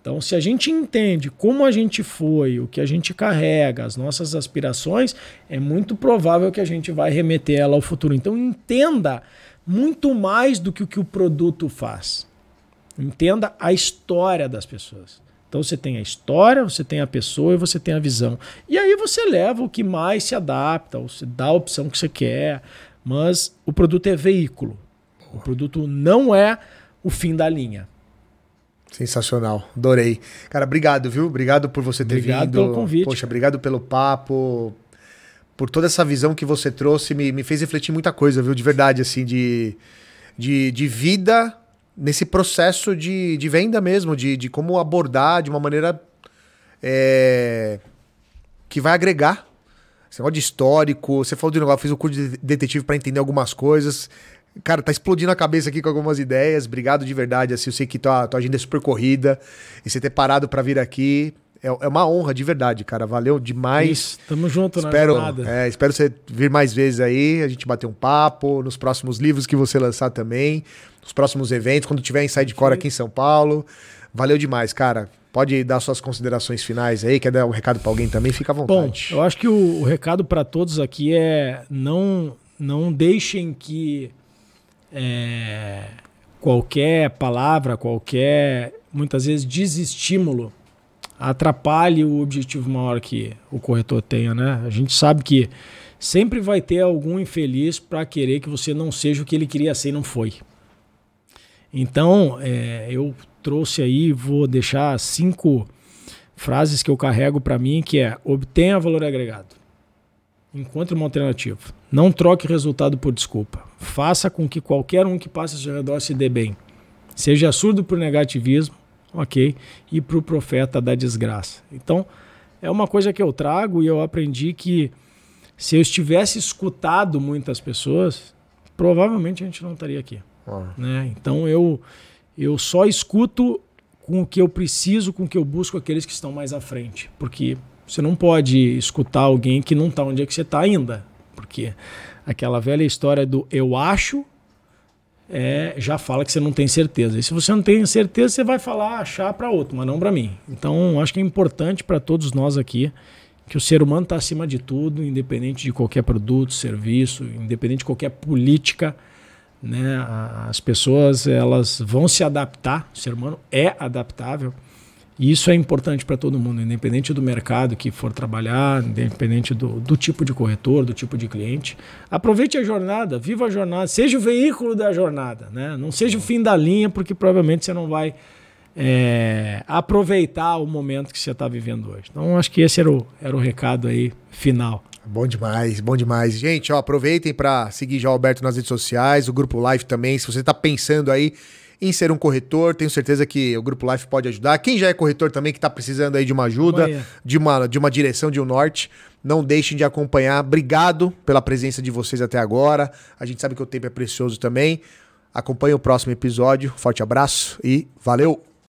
Então, se a gente entende como a gente foi, o que a gente carrega, as nossas aspirações, é muito provável que a gente vai remeter ela ao futuro. Então, entenda muito mais do que o que o produto faz. Entenda a história das pessoas. Então você tem a história, você tem a pessoa e você tem a visão. E aí você leva o que mais se adapta, ou você dá a opção que você quer, mas o produto é veículo. O produto não é o fim da linha. Sensacional, adorei. Cara, obrigado, viu? Obrigado por você ter obrigado vindo. Obrigado pelo convite. Poxa, obrigado pelo papo, por toda essa visão que você trouxe, me, me fez refletir muita coisa, viu? De verdade, assim, de, de, de vida nesse processo de, de venda mesmo, de, de como abordar de uma maneira é, que vai agregar. Esse negócio de histórico, você falou de negócio, fiz o curso de detetive para entender algumas coisas. Cara, tá explodindo a cabeça aqui com algumas ideias. Obrigado de verdade. Assim, eu sei que tua, tua agenda é super corrida. E você ter parado para vir aqui é, é, uma honra de verdade, cara. Valeu demais. Isso, tamo junto espero, na é, espero você vir mais vezes aí, a gente bater um papo, nos próximos livros que você lançar também, nos próximos eventos, quando tiver em Sidecore aqui em São Paulo. Valeu demais, cara. Pode dar suas considerações finais aí, quer dar um recado para alguém também, fica à vontade. Bom, eu acho que o, o recado para todos aqui é não, não deixem que é, qualquer palavra, qualquer, muitas vezes, desestímulo atrapalhe o objetivo maior que o corretor tenha, né? A gente sabe que sempre vai ter algum infeliz para querer que você não seja o que ele queria ser e não foi. Então, é, eu trouxe aí, vou deixar cinco frases que eu carrego para mim, que é obtenha valor agregado. Encontre uma alternativa. Não troque resultado por desculpa. Faça com que qualquer um que passe ao seu redor se dê bem. Seja surdo por negativismo ok? E para o profeta da desgraça. Então, é uma coisa que eu trago e eu aprendi que se eu estivesse escutado muitas pessoas, provavelmente a gente não estaria aqui. Né? Então, eu, eu só escuto com o que eu preciso, com o que eu busco aqueles que estão mais à frente. Porque você não pode escutar alguém que não está onde é que você está ainda. Porque aquela velha história do eu acho é, já fala que você não tem certeza. E se você não tem certeza, você vai falar achar para outro, mas não para mim. Então, acho que é importante para todos nós aqui que o ser humano está acima de tudo, independente de qualquer produto, serviço, independente de qualquer política. Né? As pessoas elas vão se adaptar, o ser humano é adaptável. E isso é importante para todo mundo, independente do mercado que for trabalhar, independente do, do tipo de corretor, do tipo de cliente. Aproveite a jornada, viva a jornada, seja o veículo da jornada, né? não seja o fim da linha, porque provavelmente você não vai é, aproveitar o momento que você está vivendo hoje. Então, acho que esse era o, era o recado aí final. Bom demais, bom demais. Gente, ó, aproveitem para seguir já o Alberto nas redes sociais, o Grupo Live também. Se você está pensando aí em ser um corretor. Tenho certeza que o Grupo Life pode ajudar. Quem já é corretor também, que está precisando aí de uma ajuda, de uma, de uma direção, de um norte, não deixem de acompanhar. Obrigado pela presença de vocês até agora. A gente sabe que o tempo é precioso também. Acompanhe o próximo episódio. Forte abraço e valeu!